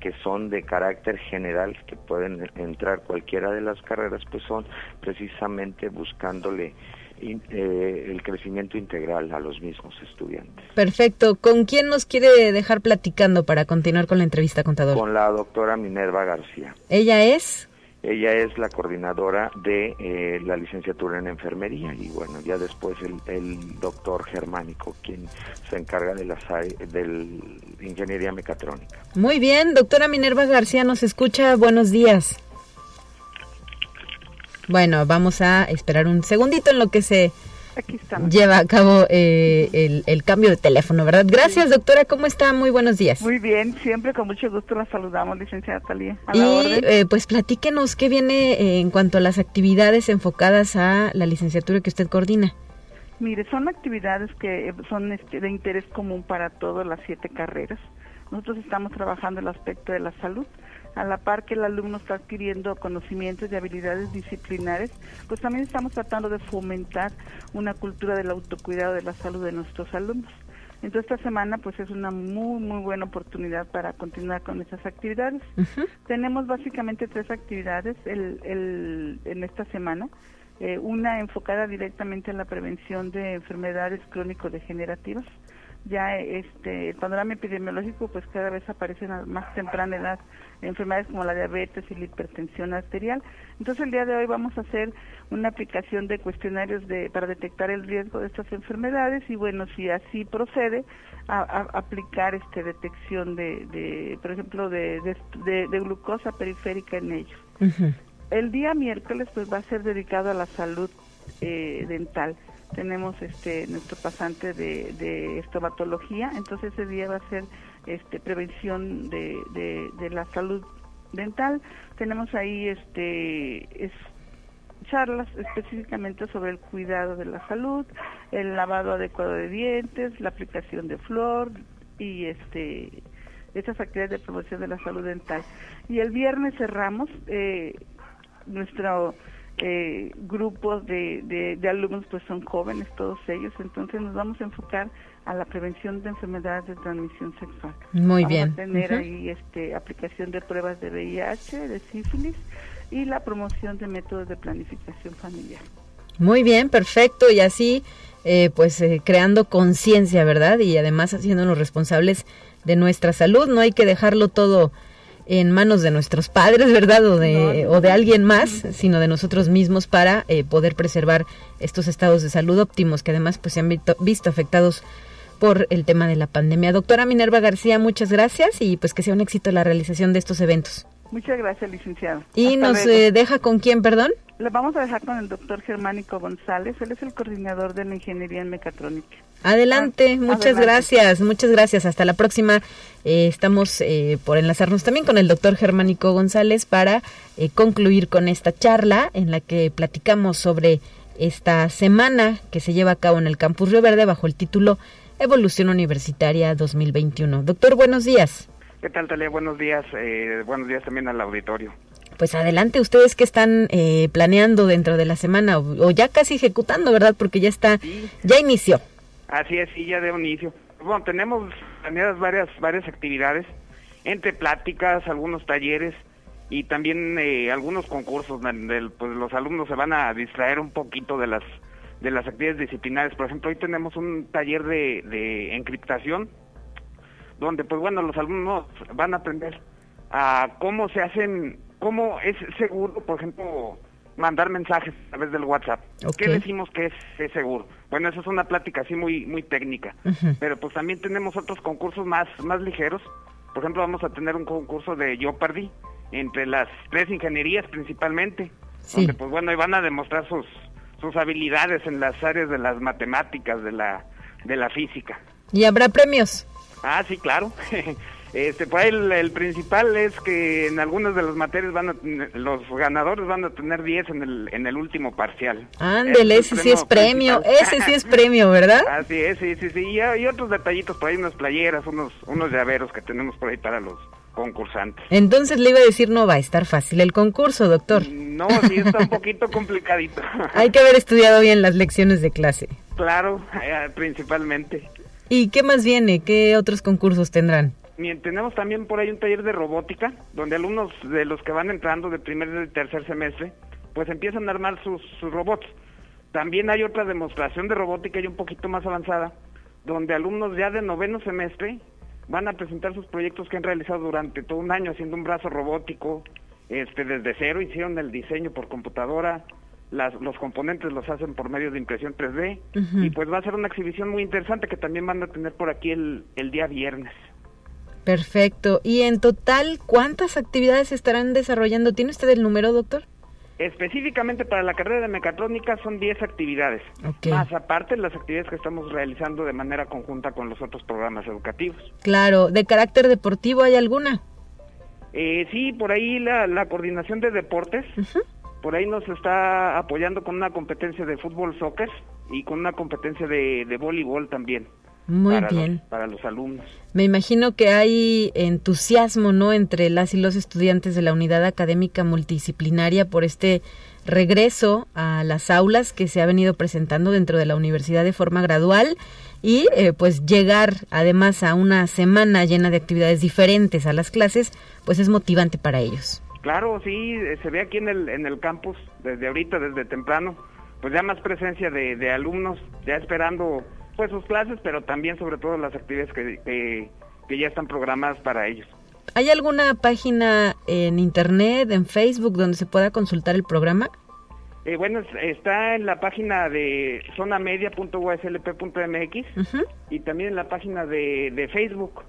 [SPEAKER 10] que son de carácter general, que pueden entrar cualquiera de las carreras, pues son precisamente buscándole eh, el crecimiento integral a los mismos estudiantes.
[SPEAKER 2] Perfecto. ¿Con quién nos quiere dejar platicando para continuar con la entrevista, contador?
[SPEAKER 10] Con la doctora Minerva García.
[SPEAKER 2] ¿Ella es?
[SPEAKER 10] Ella es la coordinadora de eh, la licenciatura en enfermería y bueno, ya después el, doctor Germánico, quien se encarga de la de ingeniería mecatrónica.
[SPEAKER 2] Muy bien, doctora Minerva García nos escucha. Buenos días. Bueno, vamos a esperar un segundito en lo que se
[SPEAKER 11] Aquí
[SPEAKER 2] lleva a cabo eh, el, cambio de teléfono, ¿verdad? Gracias, doctora. ¿Cómo está? Muy buenos días.
[SPEAKER 11] Muy bien, siempre con mucho gusto la saludamos, licenciada Talía.
[SPEAKER 2] y eh, pues platíquenos qué viene eh, en cuanto a las actividades enfocadas a la licenciatura que usted coordina.
[SPEAKER 11] Mire, son actividades que son este, de interés común para todas las siete carreras. Nosotros estamos trabajando el aspecto de la salud a la par que el alumno está adquiriendo conocimientos y habilidades disciplinares, pues también estamos tratando de fomentar una cultura del autocuidado de la salud de nuestros alumnos. Entonces esta semana pues es una muy muy buena oportunidad para continuar con esas actividades. Tenemos básicamente tres actividades el, el, en esta semana. Eh, una enfocada directamente en la prevención de enfermedades crónico-degenerativas, ya este el panorama epidemiológico pues cada vez aparecen a más temprana edad enfermedades como la diabetes y la hipertensión arterial. Entonces el día de hoy vamos a hacer una aplicación de cuestionarios de, para detectar el riesgo de estas enfermedades y bueno, si así procede, a, aplicar este detección de, de por ejemplo, de, de, glucosa periférica en ellos. El día miércoles pues va a ser dedicado a la salud eh, dental tenemos este nuestro pasante de, de, estomatología, entonces ese día va a ser este prevención de, de, la salud dental. Tenemos ahí este es, charlas específicamente sobre el cuidado de la salud, el lavado adecuado de dientes, la aplicación de flor y este estas actividades de promoción de la salud dental. Y el viernes cerramos eh, nuestro eh, grupos de, de, alumnos pues son jóvenes todos ellos, entonces nos vamos a enfocar a la prevención de enfermedades de transmisión sexual.
[SPEAKER 2] Muy bien.
[SPEAKER 11] A tener ahí este, aplicación de pruebas de VIH, de sífilis y la promoción de métodos de planificación familiar.
[SPEAKER 2] Muy bien, perfecto. Y así, eh, pues eh, creando conciencia, ¿verdad? Y además haciéndonos responsables de nuestra salud. No hay que dejarlo todo en manos de nuestros padres, ¿verdad? O de, o de alguien más, sino de nosotros mismos para eh, poder preservar estos estados de salud óptimos que además pues se han visto, afectados por el tema de la pandemia. Doctora Minerva García, muchas gracias y pues que sea un éxito la realización de estos eventos.
[SPEAKER 11] Muchas gracias, licenciado.
[SPEAKER 2] ¿Y nos eh, deja con quién, perdón?
[SPEAKER 11] Le vamos a dejar con el doctor Germánico González, él es el coordinador de la ingeniería en mecatrónica.
[SPEAKER 2] Adelante, ah, muchas gracias, muchas gracias. Hasta la próxima. Eh, estamos eh, por enlazarnos también con el doctor Germánico González para eh, concluir con esta charla en la que platicamos sobre esta semana que se lleva a cabo en el Campus Río Verde bajo el título Evolución Universitaria 2021. Doctor, buenos días.
[SPEAKER 12] ¿Qué tal, Talia? Buenos días. buenos días también al auditorio.
[SPEAKER 2] Pues adelante, ustedes que están planeando dentro de la semana o, ya casi ejecutando, ¿verdad? Porque ya está, ya inició.
[SPEAKER 12] Así es, sí, ya de inicio. Bueno, tenemos planeadas varias, varias actividades, entre pláticas, algunos talleres y también eh, algunos concursos. Del, pues los alumnos se van a distraer un poquito de las de las actividades disciplinares. Por ejemplo, hoy tenemos un taller de, de encriptación, donde pues bueno, los alumnos van a aprender a cómo se hacen, cómo es seguro, por ejemplo, mandar mensajes a través del WhatsApp. ¿Qué decimos que es, seguro? Bueno, eso es una plática así muy muy técnica, pero pues también tenemos otros concursos más más ligeros. Por ejemplo, vamos a tener un concurso de Jeopardy entre las tres ingenierías principalmente, donde pues bueno, van a demostrar sus sus habilidades en las áreas de las matemáticas, de la de la física.
[SPEAKER 2] ¿Y habrá premios?
[SPEAKER 12] Ah, sí, claro. Este, pues el, principal es que en algunas de las materias van a, los ganadores van a tener 10 en el, en el último parcial.
[SPEAKER 2] Ándele, ese sí es premio, ese sí es premio, ¿verdad?
[SPEAKER 12] Así es, sí, sí, sí. Y, otros detallitos por ahí, unas playeras, unos, unos llaveros que tenemos por ahí para los concursantes.
[SPEAKER 2] Entonces le iba a decir, no va a estar fácil el concurso, doctor.
[SPEAKER 12] No, sí está un poquito complicadito.
[SPEAKER 2] Hay que haber estudiado bien las lecciones de clase.
[SPEAKER 12] Claro, eh, principalmente.
[SPEAKER 2] ¿Y qué más viene? ¿Qué otros concursos tendrán?
[SPEAKER 12] tenemos también por ahí un taller de robótica, donde alumnos de los que van entrando de primer y tercer semestre, pues empiezan a armar sus, robots. También hay otra demostración de robótica y un poquito más avanzada, donde alumnos ya de noveno semestre van a presentar sus proyectos que han realizado durante todo un año haciendo un brazo robótico, este desde cero hicieron el diseño por computadora, las, los componentes los hacen por medio de impresión 3D y pues va a ser una exhibición muy interesante que también van a tener por aquí el, el día viernes.
[SPEAKER 2] Perfecto. ¿Y en total cuántas actividades estarán desarrollando? ¿Tiene usted el número, doctor?
[SPEAKER 12] Específicamente para la carrera de mecatrónica son 10 actividades, más aparte las actividades que estamos realizando de manera conjunta con los otros programas educativos.
[SPEAKER 2] Claro, ¿de carácter deportivo hay alguna?
[SPEAKER 12] Eh, sí, por ahí la, coordinación de deportes, por ahí nos está apoyando con una competencia de fútbol, soccer y con una competencia de, de voleibol también.
[SPEAKER 2] Muy bien.
[SPEAKER 12] para los alumnos.
[SPEAKER 2] Me imagino que hay entusiasmo, ¿no?, entre las y los estudiantes de la unidad académica multidisciplinaria por este regreso a las aulas que se ha venido presentando dentro de la universidad de forma gradual y eh, pues llegar además a una semana llena de actividades diferentes a las clases, pues es motivante para ellos.
[SPEAKER 12] Claro, sí, se ve aquí en el, en el campus desde ahorita, desde temprano, pues ya más presencia de, de alumnos, ya esperando pues sus clases, pero también sobre todo las actividades que, que, ya están programadas para ellos.
[SPEAKER 2] ¿Hay alguna página en internet, en Facebook, donde se pueda consultar el programa?
[SPEAKER 12] Eh, bueno, está en la página de zonamedia.uslp.mx y también en la página de, de Facebook.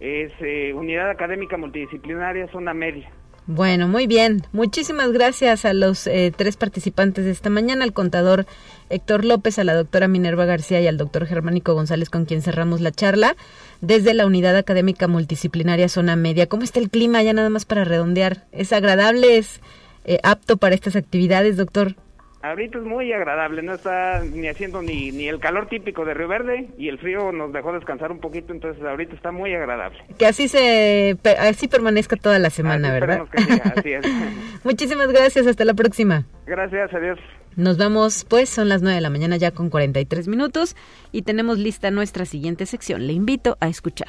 [SPEAKER 12] Es eh, Unidad Académica Multidisciplinaria Zona Media.
[SPEAKER 2] Bueno, muy bien. Muchísimas gracias a los eh, tres participantes de esta mañana, al contador Héctor López, a la doctora Minerva García y al doctor Germánico González, con quien cerramos la charla, desde la Unidad Académica Multidisciplinaria Zona Media. ¿Cómo está el clima ya nada más para redondear? ¿Es agradable? ¿Es eh, apto para estas actividades, doctor?
[SPEAKER 12] Ahorita es muy agradable, no está ni haciendo ni, ni el calor típico de Río Verde y el frío nos dejó descansar un poquito, entonces ahorita está muy agradable.
[SPEAKER 2] Que así se así permanezca toda la semana, ¿verdad?
[SPEAKER 12] así es.
[SPEAKER 2] Muchísimas gracias, hasta la próxima.
[SPEAKER 12] Gracias, adiós.
[SPEAKER 2] Nos vamos, pues son las 9 de la mañana ya con 43 minutos y tenemos lista nuestra siguiente sección. Le invito a escuchar.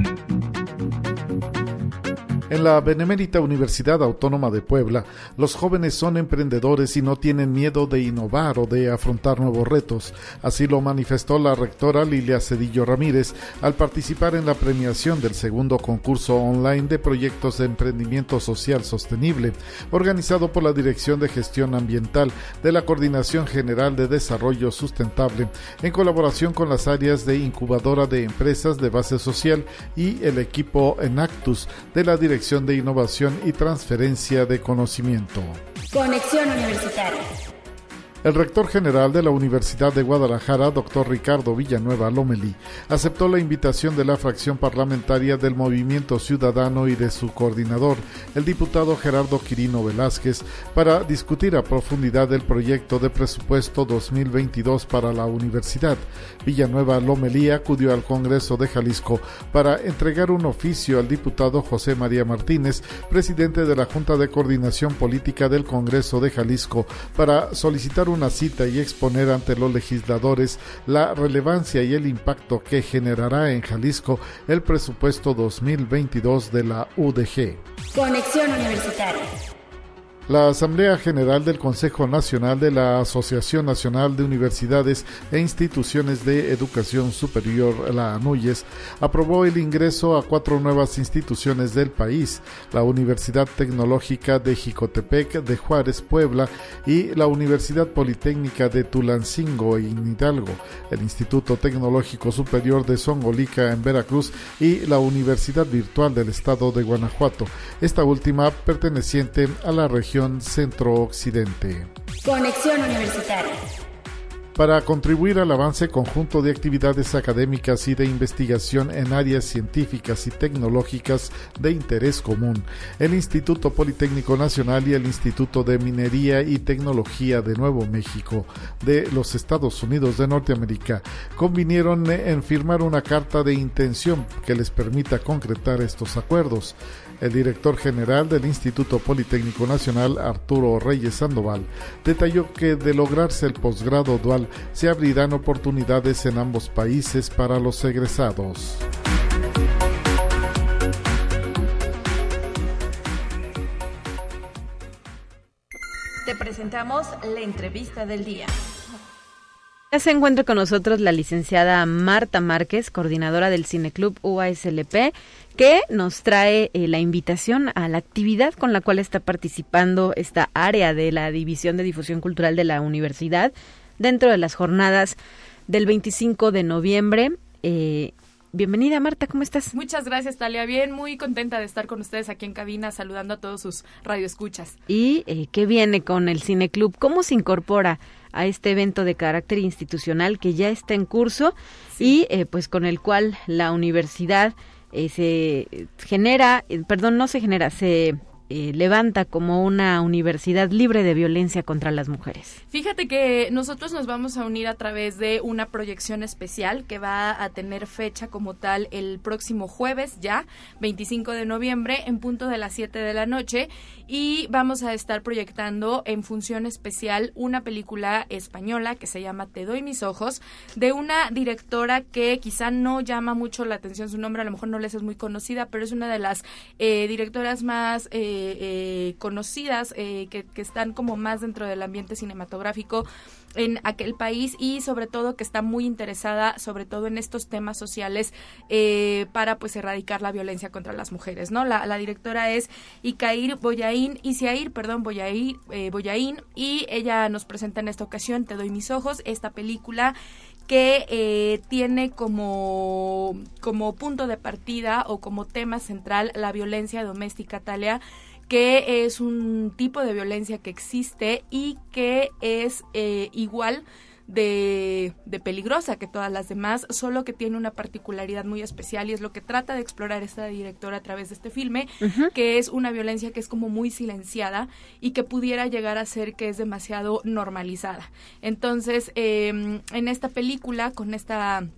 [SPEAKER 13] En la Benemérita Universidad Autónoma de Puebla, los jóvenes son emprendedores y no tienen miedo de innovar o de afrontar nuevos retos. Así lo manifestó la rectora Lilia Cedillo Ramírez al participar en la premiación del segundo concurso online de proyectos de emprendimiento social sostenible, organizado por la Dirección de Gestión Ambiental de la Coordinación General de Desarrollo Sustentable, en colaboración con las áreas de incubadora de empresas de base social y el equipo Enactus de la Dirección de Innovación y Transferencia de Conocimiento.
[SPEAKER 5] Conexión Universitaria.
[SPEAKER 13] El rector general de la Universidad de Guadalajara, doctor Ricardo Villanueva Lomeli, aceptó la invitación de la fracción parlamentaria del Movimiento Ciudadano y de su coordinador, el diputado Gerardo Quirino Velázquez, para discutir a profundidad el proyecto de presupuesto 2022 para la universidad. Villanueva Lomelí acudió al Congreso de Jalisco para entregar un oficio al diputado José María Martínez, presidente de la Junta de Coordinación Política del Congreso de Jalisco, para solicitar una cita y exponer ante los legisladores la relevancia y el impacto que generará en Jalisco el presupuesto 2022 de la UDG.
[SPEAKER 5] Conexión Universitaria.
[SPEAKER 13] La Asamblea General del Consejo Nacional de la Asociación Nacional de Universidades e Instituciones de Educación Superior, la ANUYES, aprobó el ingreso a cuatro nuevas instituciones del país, la Universidad Tecnológica de Jicotepec de Juárez, Puebla, y la Universidad Politécnica de Tulancingo en Hidalgo, el Instituto Tecnológico Superior de Songolica en Veracruz y la Universidad Virtual del Estado de Guanajuato, esta última perteneciente a la región centro-occidente.
[SPEAKER 5] Conexión Universitaria.
[SPEAKER 13] Para contribuir al avance conjunto de actividades académicas y de investigación en áreas científicas y tecnológicas de interés común, el Instituto Politécnico Nacional y el Instituto de Minería y Tecnología de Nuevo México de los Estados Unidos de Norteamérica convinieron en firmar una carta de intención que les permita concretar estos acuerdos. El director general del Instituto Politécnico Nacional, Arturo Reyes Sandoval, detalló que de lograrse el posgrado dual se abrirán oportunidades en ambos países para los egresados.
[SPEAKER 5] Te presentamos la entrevista del día.
[SPEAKER 2] Ya se encuentra con nosotros la licenciada Marta Márquez, coordinadora del Cineclub UASLP, que nos trae eh, la invitación a la actividad con la cual está participando esta área de la División de Difusión Cultural de la Universidad dentro de las jornadas del 25 de noviembre. Eh, Bienvenida Marta, ¿cómo estás?
[SPEAKER 14] Muchas gracias Talia, bien, muy contenta de estar con ustedes aquí en cabina saludando a todos sus radioescuchas.
[SPEAKER 2] ¿Y eh, qué viene con el Cine Club? ¿Cómo se incorpora a este evento de carácter institucional que ya está en curso y eh, pues con el cual la universidad eh, se genera, perdón, no se genera, se eh, levanta como una universidad libre de violencia contra las mujeres.
[SPEAKER 14] Fíjate que nosotros nos vamos a unir a través de una proyección especial que va a tener fecha como tal el próximo jueves ya, 25 de noviembre, en punto de las 7 de la noche y vamos a estar proyectando en función especial una película española que se llama Te doy mis ojos, de una directora que quizá no llama mucho la atención su nombre, a lo mejor no les es muy conocida, pero es una de las eh, directoras más... Eh, eh, conocidas que, que están como más dentro del ambiente cinematográfico en aquel país y sobre todo que está muy interesada sobre todo en estos temas sociales eh, para pues erradicar la violencia contra las mujeres no la, directora es Ikair Boyain Isiair perdón Boyain, eh, Boyain y ella nos presenta en esta ocasión Te doy mis ojos esta película que eh, tiene como, como punto de partida o como tema central la violencia doméstica, Talia, que es un tipo de violencia que existe y que es eh, igual de, peligrosa que todas las demás, solo que tiene una particularidad muy especial y es lo que trata de explorar esta directora a través de este filme, que es una violencia que es como muy silenciada y que pudiera llegar a ser que es demasiado normalizada. Entonces, em, en esta película, con esta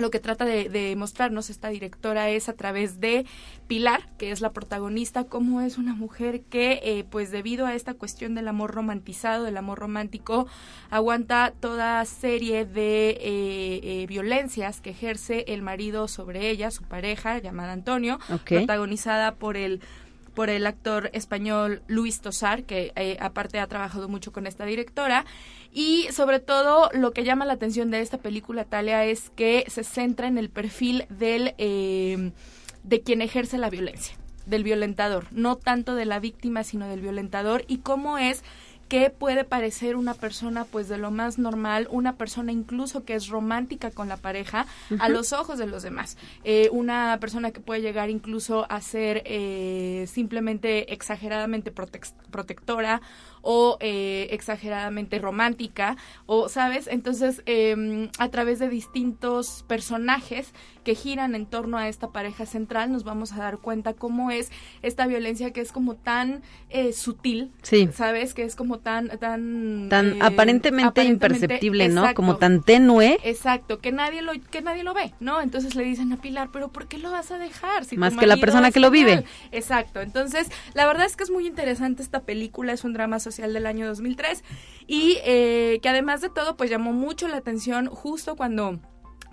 [SPEAKER 14] lo que trata de, mostrarnos esta directora es a través de Pilar, que es la protagonista, cómo es una mujer que, eh, pues debido a esta cuestión del amor romantizado, del amor romántico, aguanta toda serie de eh, eh, violencias que ejerce el marido sobre ella, su pareja, llamada Antonio, protagonizada por el por el actor español Luis Tosar, que aparte ha trabajado mucho con esta directora. Y sobre todo lo que llama la atención de esta película, Talia, es que se centra en el perfil del, eh, de quien ejerce la violencia, del violentador, no tanto de la víctima, sino del violentador y cómo es que puede parecer una persona pues de lo más normal, una persona incluso que es romántica con la pareja a los ojos de los demás, eh, una persona que puede llegar incluso a ser eh, simplemente exageradamente protectora o eh, exageradamente romántica o sabes entonces em, a través de distintos personajes que giran en torno a esta pareja central nos vamos a dar cuenta cómo es esta violencia que es como tan eh, sutil sabes que es como tan tan
[SPEAKER 2] tan eh, aparentemente, imperceptible no como tan tenue.
[SPEAKER 14] Exacto que nadie lo que nadie lo ve no entonces le dicen a Pilar pero por qué lo vas a dejar
[SPEAKER 2] si más que la persona que lo vive
[SPEAKER 14] exacto entonces la verdad es que es muy interesante esta película es un drama social del año 2003 y eh, que además de todo pues llamó mucho la atención justo cuando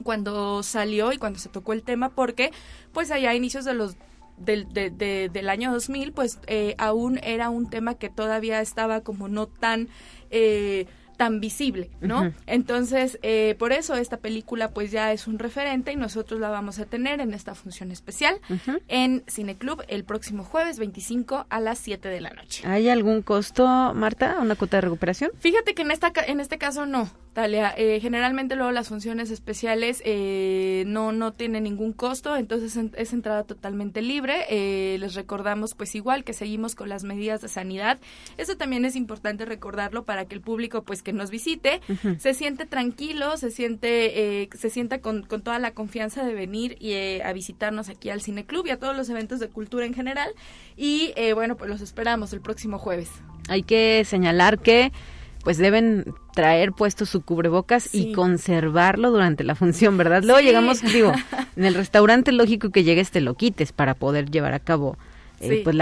[SPEAKER 14] cuando salió y cuando se tocó el tema porque pues allá a inicios de los del, del año 2000 pues eh, aún era un tema que todavía estaba como no tan eh, tan visible, ¿no? Entonces, eh, por eso esta película pues ya es un referente y nosotros la vamos a tener en esta función especial en Cineclub el próximo jueves 25 a las 7 de la noche.
[SPEAKER 2] ¿Hay algún costo, Marta, una cuota de recuperación?
[SPEAKER 14] Fíjate que en, esta, en este caso no. Talia, eh, generalmente luego las funciones especiales eh, no, no tienen ningún costo, entonces es entrada totalmente libre. Eh, les recordamos pues igual que seguimos con las medidas de sanidad. Eso también es importante recordarlo para que el público pues que nos visite se siente tranquilo, se siente, se sienta con, con, toda la confianza de venir y, a visitarnos aquí al Cine Club y a todos los eventos de cultura en general. Y bueno, pues los esperamos el próximo jueves.
[SPEAKER 2] Hay que señalar que pues deben traer puesto su cubrebocas y conservarlo durante la función, ¿verdad? Luego llegamos, digo, en el restaurante lógico que llegues te lo quites para poder llevar a cabo eh, pues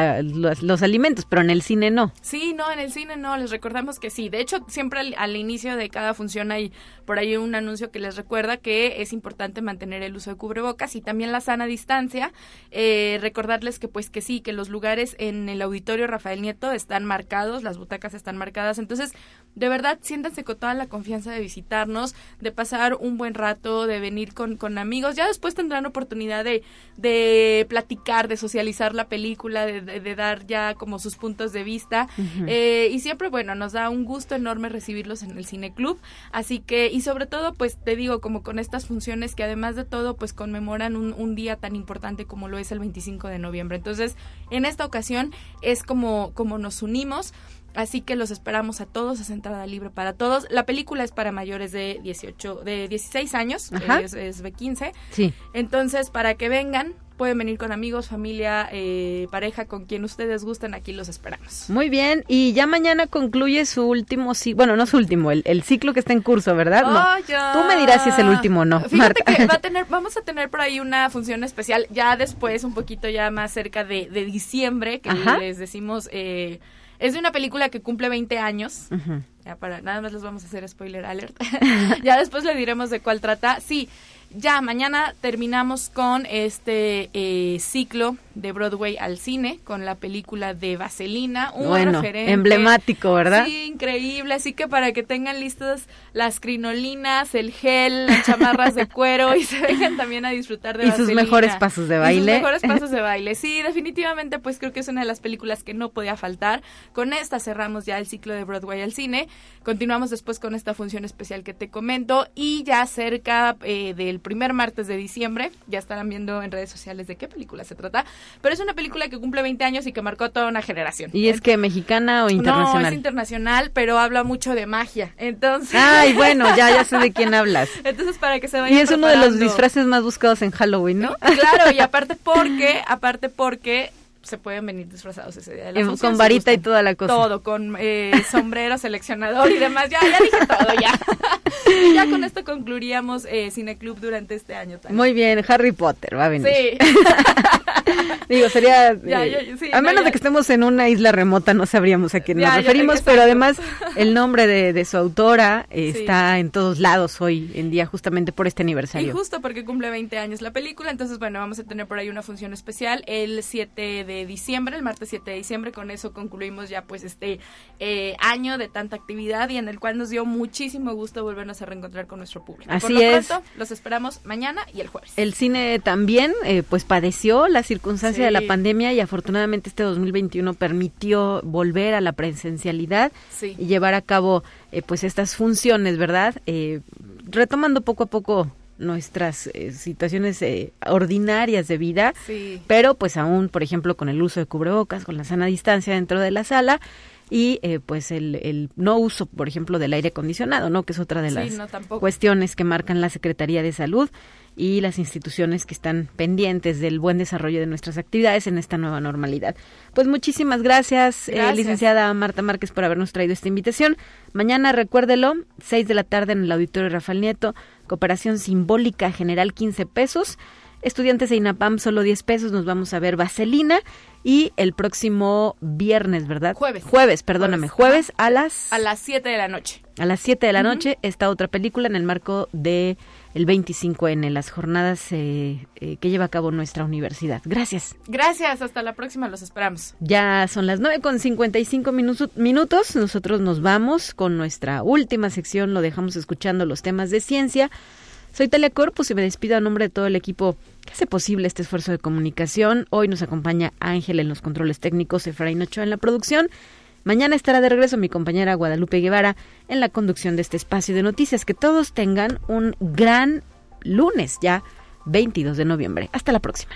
[SPEAKER 2] los, alimentos, pero en el cine no.
[SPEAKER 14] Sí, no, en el cine no, les recordamos que sí. De hecho, siempre al, inicio de cada función hay por ahí un anuncio que les recuerda que es importante mantener el uso de cubrebocas y también la sana distancia. Eh, recordarles que pues que sí, que los lugares en el auditorio Rafael Nieto están marcados, las butacas están marcadas, entonces de verdad siéntanse con toda la confianza de visitarnos, de pasar un buen rato, de venir con, con amigos. Ya después tendrán oportunidad de, de platicar, de socializar la película de, dar ya como sus puntos de vista. Eh, y siempre, bueno, nos da un gusto enorme recibirlos en el Cine Club. Así que, y sobre todo, pues te digo, como con estas funciones que además de todo, pues conmemoran un, un día tan importante como lo es el 25 de noviembre. Entonces, en esta ocasión es como, como nos unimos. Así que los esperamos a todos, es entrada libre para todos. La película es para mayores de 18, de 16 años, es, es, B15.
[SPEAKER 2] Sí.
[SPEAKER 14] Entonces, para que vengan, Pueden venir con amigos, familia, eh, pareja, con quien ustedes gusten, aquí los esperamos.
[SPEAKER 2] Muy bien, y ya mañana concluye su último ciclo, bueno, no su último, el, ciclo que está en curso, ¿verdad?
[SPEAKER 14] no.
[SPEAKER 2] Tú me dirás si es el último o no.
[SPEAKER 14] Fíjate que va a tener, vamos a tener por ahí una función especial, ya después, un poquito ya más cerca de, diciembre, que les decimos, eh, es de una película que cumple 20 años. Ya para, nada más les vamos a hacer spoiler alert. ya después le diremos de cuál trata. Sí, ya mañana terminamos con este eh, ciclo de Broadway al cine con la película de Vaselina, un
[SPEAKER 2] bueno, emblemático, ¿verdad?
[SPEAKER 14] Sí, increíble, así que para que tengan listas las crinolinas, el gel, las chamarras de cuero y se dejen también a disfrutar de
[SPEAKER 2] y sus mejores pasos de baile.
[SPEAKER 14] Y sus mejores pasos de baile. Sí, definitivamente pues creo que es una de las películas que no podía faltar. Con esta cerramos ya el ciclo de Broadway al cine. Continuamos después con esta función especial que te comento y ya cerca eh, del primer martes de diciembre, ya estarán viendo en redes sociales de qué película se trata, pero es una película que cumple 20 años y que marcó toda una generación.
[SPEAKER 2] ¿Y es que mexicana o internacional?
[SPEAKER 14] No, es internacional, pero habla mucho de magia. Entonces.
[SPEAKER 2] Ay, bueno, ya, ya sé de quién hablas.
[SPEAKER 14] Entonces, para que se vayan.
[SPEAKER 2] Y es uno de los disfraces más buscados en Halloween, ¿no?
[SPEAKER 14] Claro, y aparte porque, aparte porque se pueden venir disfrazados ese día de la
[SPEAKER 2] eh, Con varita y toda la cosa.
[SPEAKER 14] Todo, con eh, sombrero, seleccionador y demás. Ya, ya dije todo, ya. ya con esto concluiríamos eh, Cineclub durante este año también.
[SPEAKER 2] Muy bien, Harry Potter va a venir.
[SPEAKER 14] Sí.
[SPEAKER 2] Digo, sería... Eh, a menos de que estemos en una isla remota, no sabríamos a quién nos referimos, pero además el nombre de, su autora está en todos lados hoy en día, justamente por este aniversario.
[SPEAKER 14] Y justo porque cumple 20 años la película, entonces, bueno, vamos a tener por ahí una función especial el 7 de diciembre, el martes 7 de diciembre. Con eso concluimos ya pues este eh, año de tanta actividad y en el cual nos dio muchísimo gusto volvernos a reencontrar con nuestro público.
[SPEAKER 2] Así Por lo es. Pronto,
[SPEAKER 14] los esperamos mañana y el jueves.
[SPEAKER 2] El cine también eh, pues padeció la circunstancia de la pandemia y afortunadamente este 2021 permitió volver a la presencialidad y llevar a cabo eh, pues estas funciones, ¿verdad? retomando poco a poco nuestras eh, situaciones eh, ordinarias de vida, pero pues aún, por ejemplo, con el uso de cubrebocas, con la sana distancia dentro de la sala y eh, pues el, el, no uso, por ejemplo, del aire acondicionado, ¿no? Que es otra de las cuestiones que marcan la Secretaría de Salud y las instituciones que están pendientes del buen desarrollo de nuestras actividades en esta nueva normalidad. Pues muchísimas gracias, licenciada Marta Márquez, por habernos traído esta invitación. Mañana, recuérdelo, 6 de la tarde en el Auditorio Rafael Nieto, cooperación simbólica general 15 pesos. Estudiantes de INAPAM solo 10 pesos, nos vamos a ver Vaselina y el próximo viernes, ¿verdad?
[SPEAKER 14] Jueves.
[SPEAKER 2] Jueves, perdóname, jueves, a las...
[SPEAKER 14] A las 7 de la noche.
[SPEAKER 2] A las 7 de la noche, esta otra película en el marco de el 25N, las jornadas eh, eh, que lleva a cabo nuestra universidad. Gracias.
[SPEAKER 14] Gracias, hasta la próxima, los esperamos.
[SPEAKER 2] Ya son las 9 con 55 minutos, nosotros nos vamos con nuestra última sección, lo dejamos escuchando los temas de ciencia. Soy Talia Corpus y me despido a nombre de todo el equipo que hace posible este esfuerzo de comunicación. Hoy nos acompaña Ángel en los controles técnicos, Efraín Ochoa en la producción. Mañana estará de regreso mi compañera Guadalupe Guevara en la conducción de este espacio de noticias. Que todos tengan un gran lunes ya, 22 de noviembre. Hasta la próxima.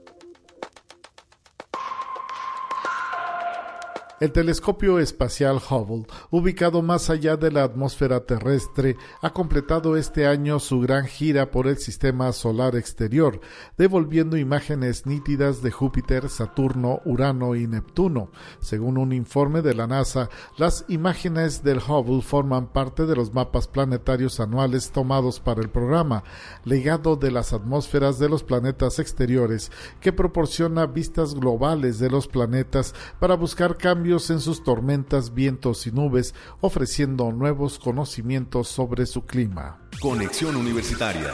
[SPEAKER 13] El telescopio espacial Hubble, ubicado más allá de la atmósfera terrestre, ha completado este año su gran gira por el sistema solar exterior, devolviendo imágenes nítidas de Júpiter, Saturno, Urano y Neptuno. Según un informe de la NASA, las imágenes del Hubble forman parte de los mapas planetarios anuales tomados para el programa, legado de las atmósferas de los planetas exteriores, que proporciona vistas globales de los planetas para buscar cambios en sus tormentas, vientos y nubes, ofreciendo nuevos conocimientos sobre su clima.
[SPEAKER 1] Conexión Universitaria.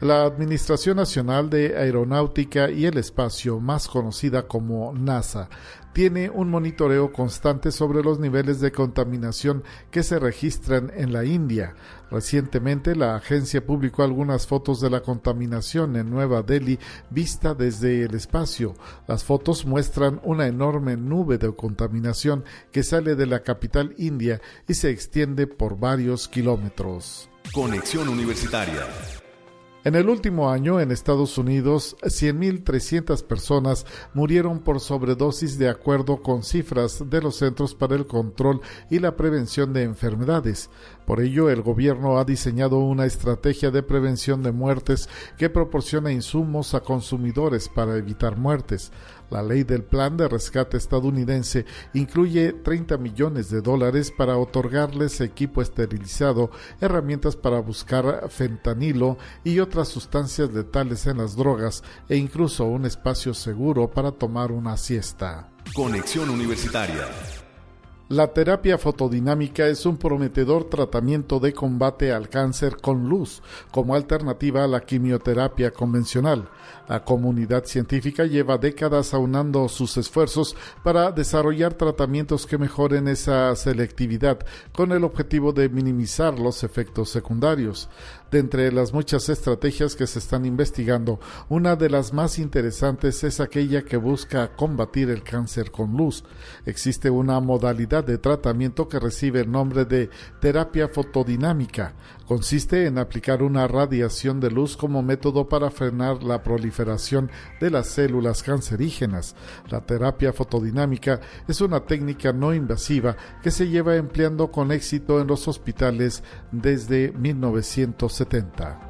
[SPEAKER 13] La Administración Nacional de Aeronáutica y el Espacio, más conocida como NASA, tiene un monitoreo constante sobre los niveles de contaminación que se registran en la India. Recientemente la agencia publicó algunas fotos de la contaminación en Nueva Delhi vista desde el espacio. Las fotos muestran una enorme nube de contaminación que sale de la capital india y se extiende por varios kilómetros.
[SPEAKER 1] Conexión Universitaria.
[SPEAKER 13] En el último año, en Estados Unidos, 100.300 personas murieron por sobredosis de acuerdo con cifras de los Centros para el Control y la Prevención de Enfermedades. Por ello, el gobierno ha diseñado una estrategia de prevención de muertes que proporciona insumos a consumidores para evitar muertes. La ley del plan de rescate estadounidense incluye 30 millones de dólares para otorgarles equipo esterilizado, herramientas para buscar fentanilo y otras sustancias letales en las drogas e incluso un espacio seguro para tomar una siesta.
[SPEAKER 1] Conexión Universitaria.
[SPEAKER 13] La terapia fotodinámica es un prometedor tratamiento de combate al cáncer con luz, como alternativa a la quimioterapia convencional. La comunidad científica lleva décadas aunando sus esfuerzos para desarrollar tratamientos que mejoren esa selectividad con el objetivo de minimizar los efectos secundarios. De entre las muchas estrategias que se están investigando, una de las más interesantes es aquella que busca combatir el cáncer con luz. Existe una modalidad de tratamiento que recibe el nombre de terapia fotodinámica. Consiste en aplicar una radiación de luz como método para frenar la proliferación de las células cancerígenas. La terapia fotodinámica es una técnica no invasiva que se lleva empleando con éxito en los hospitales desde 1970.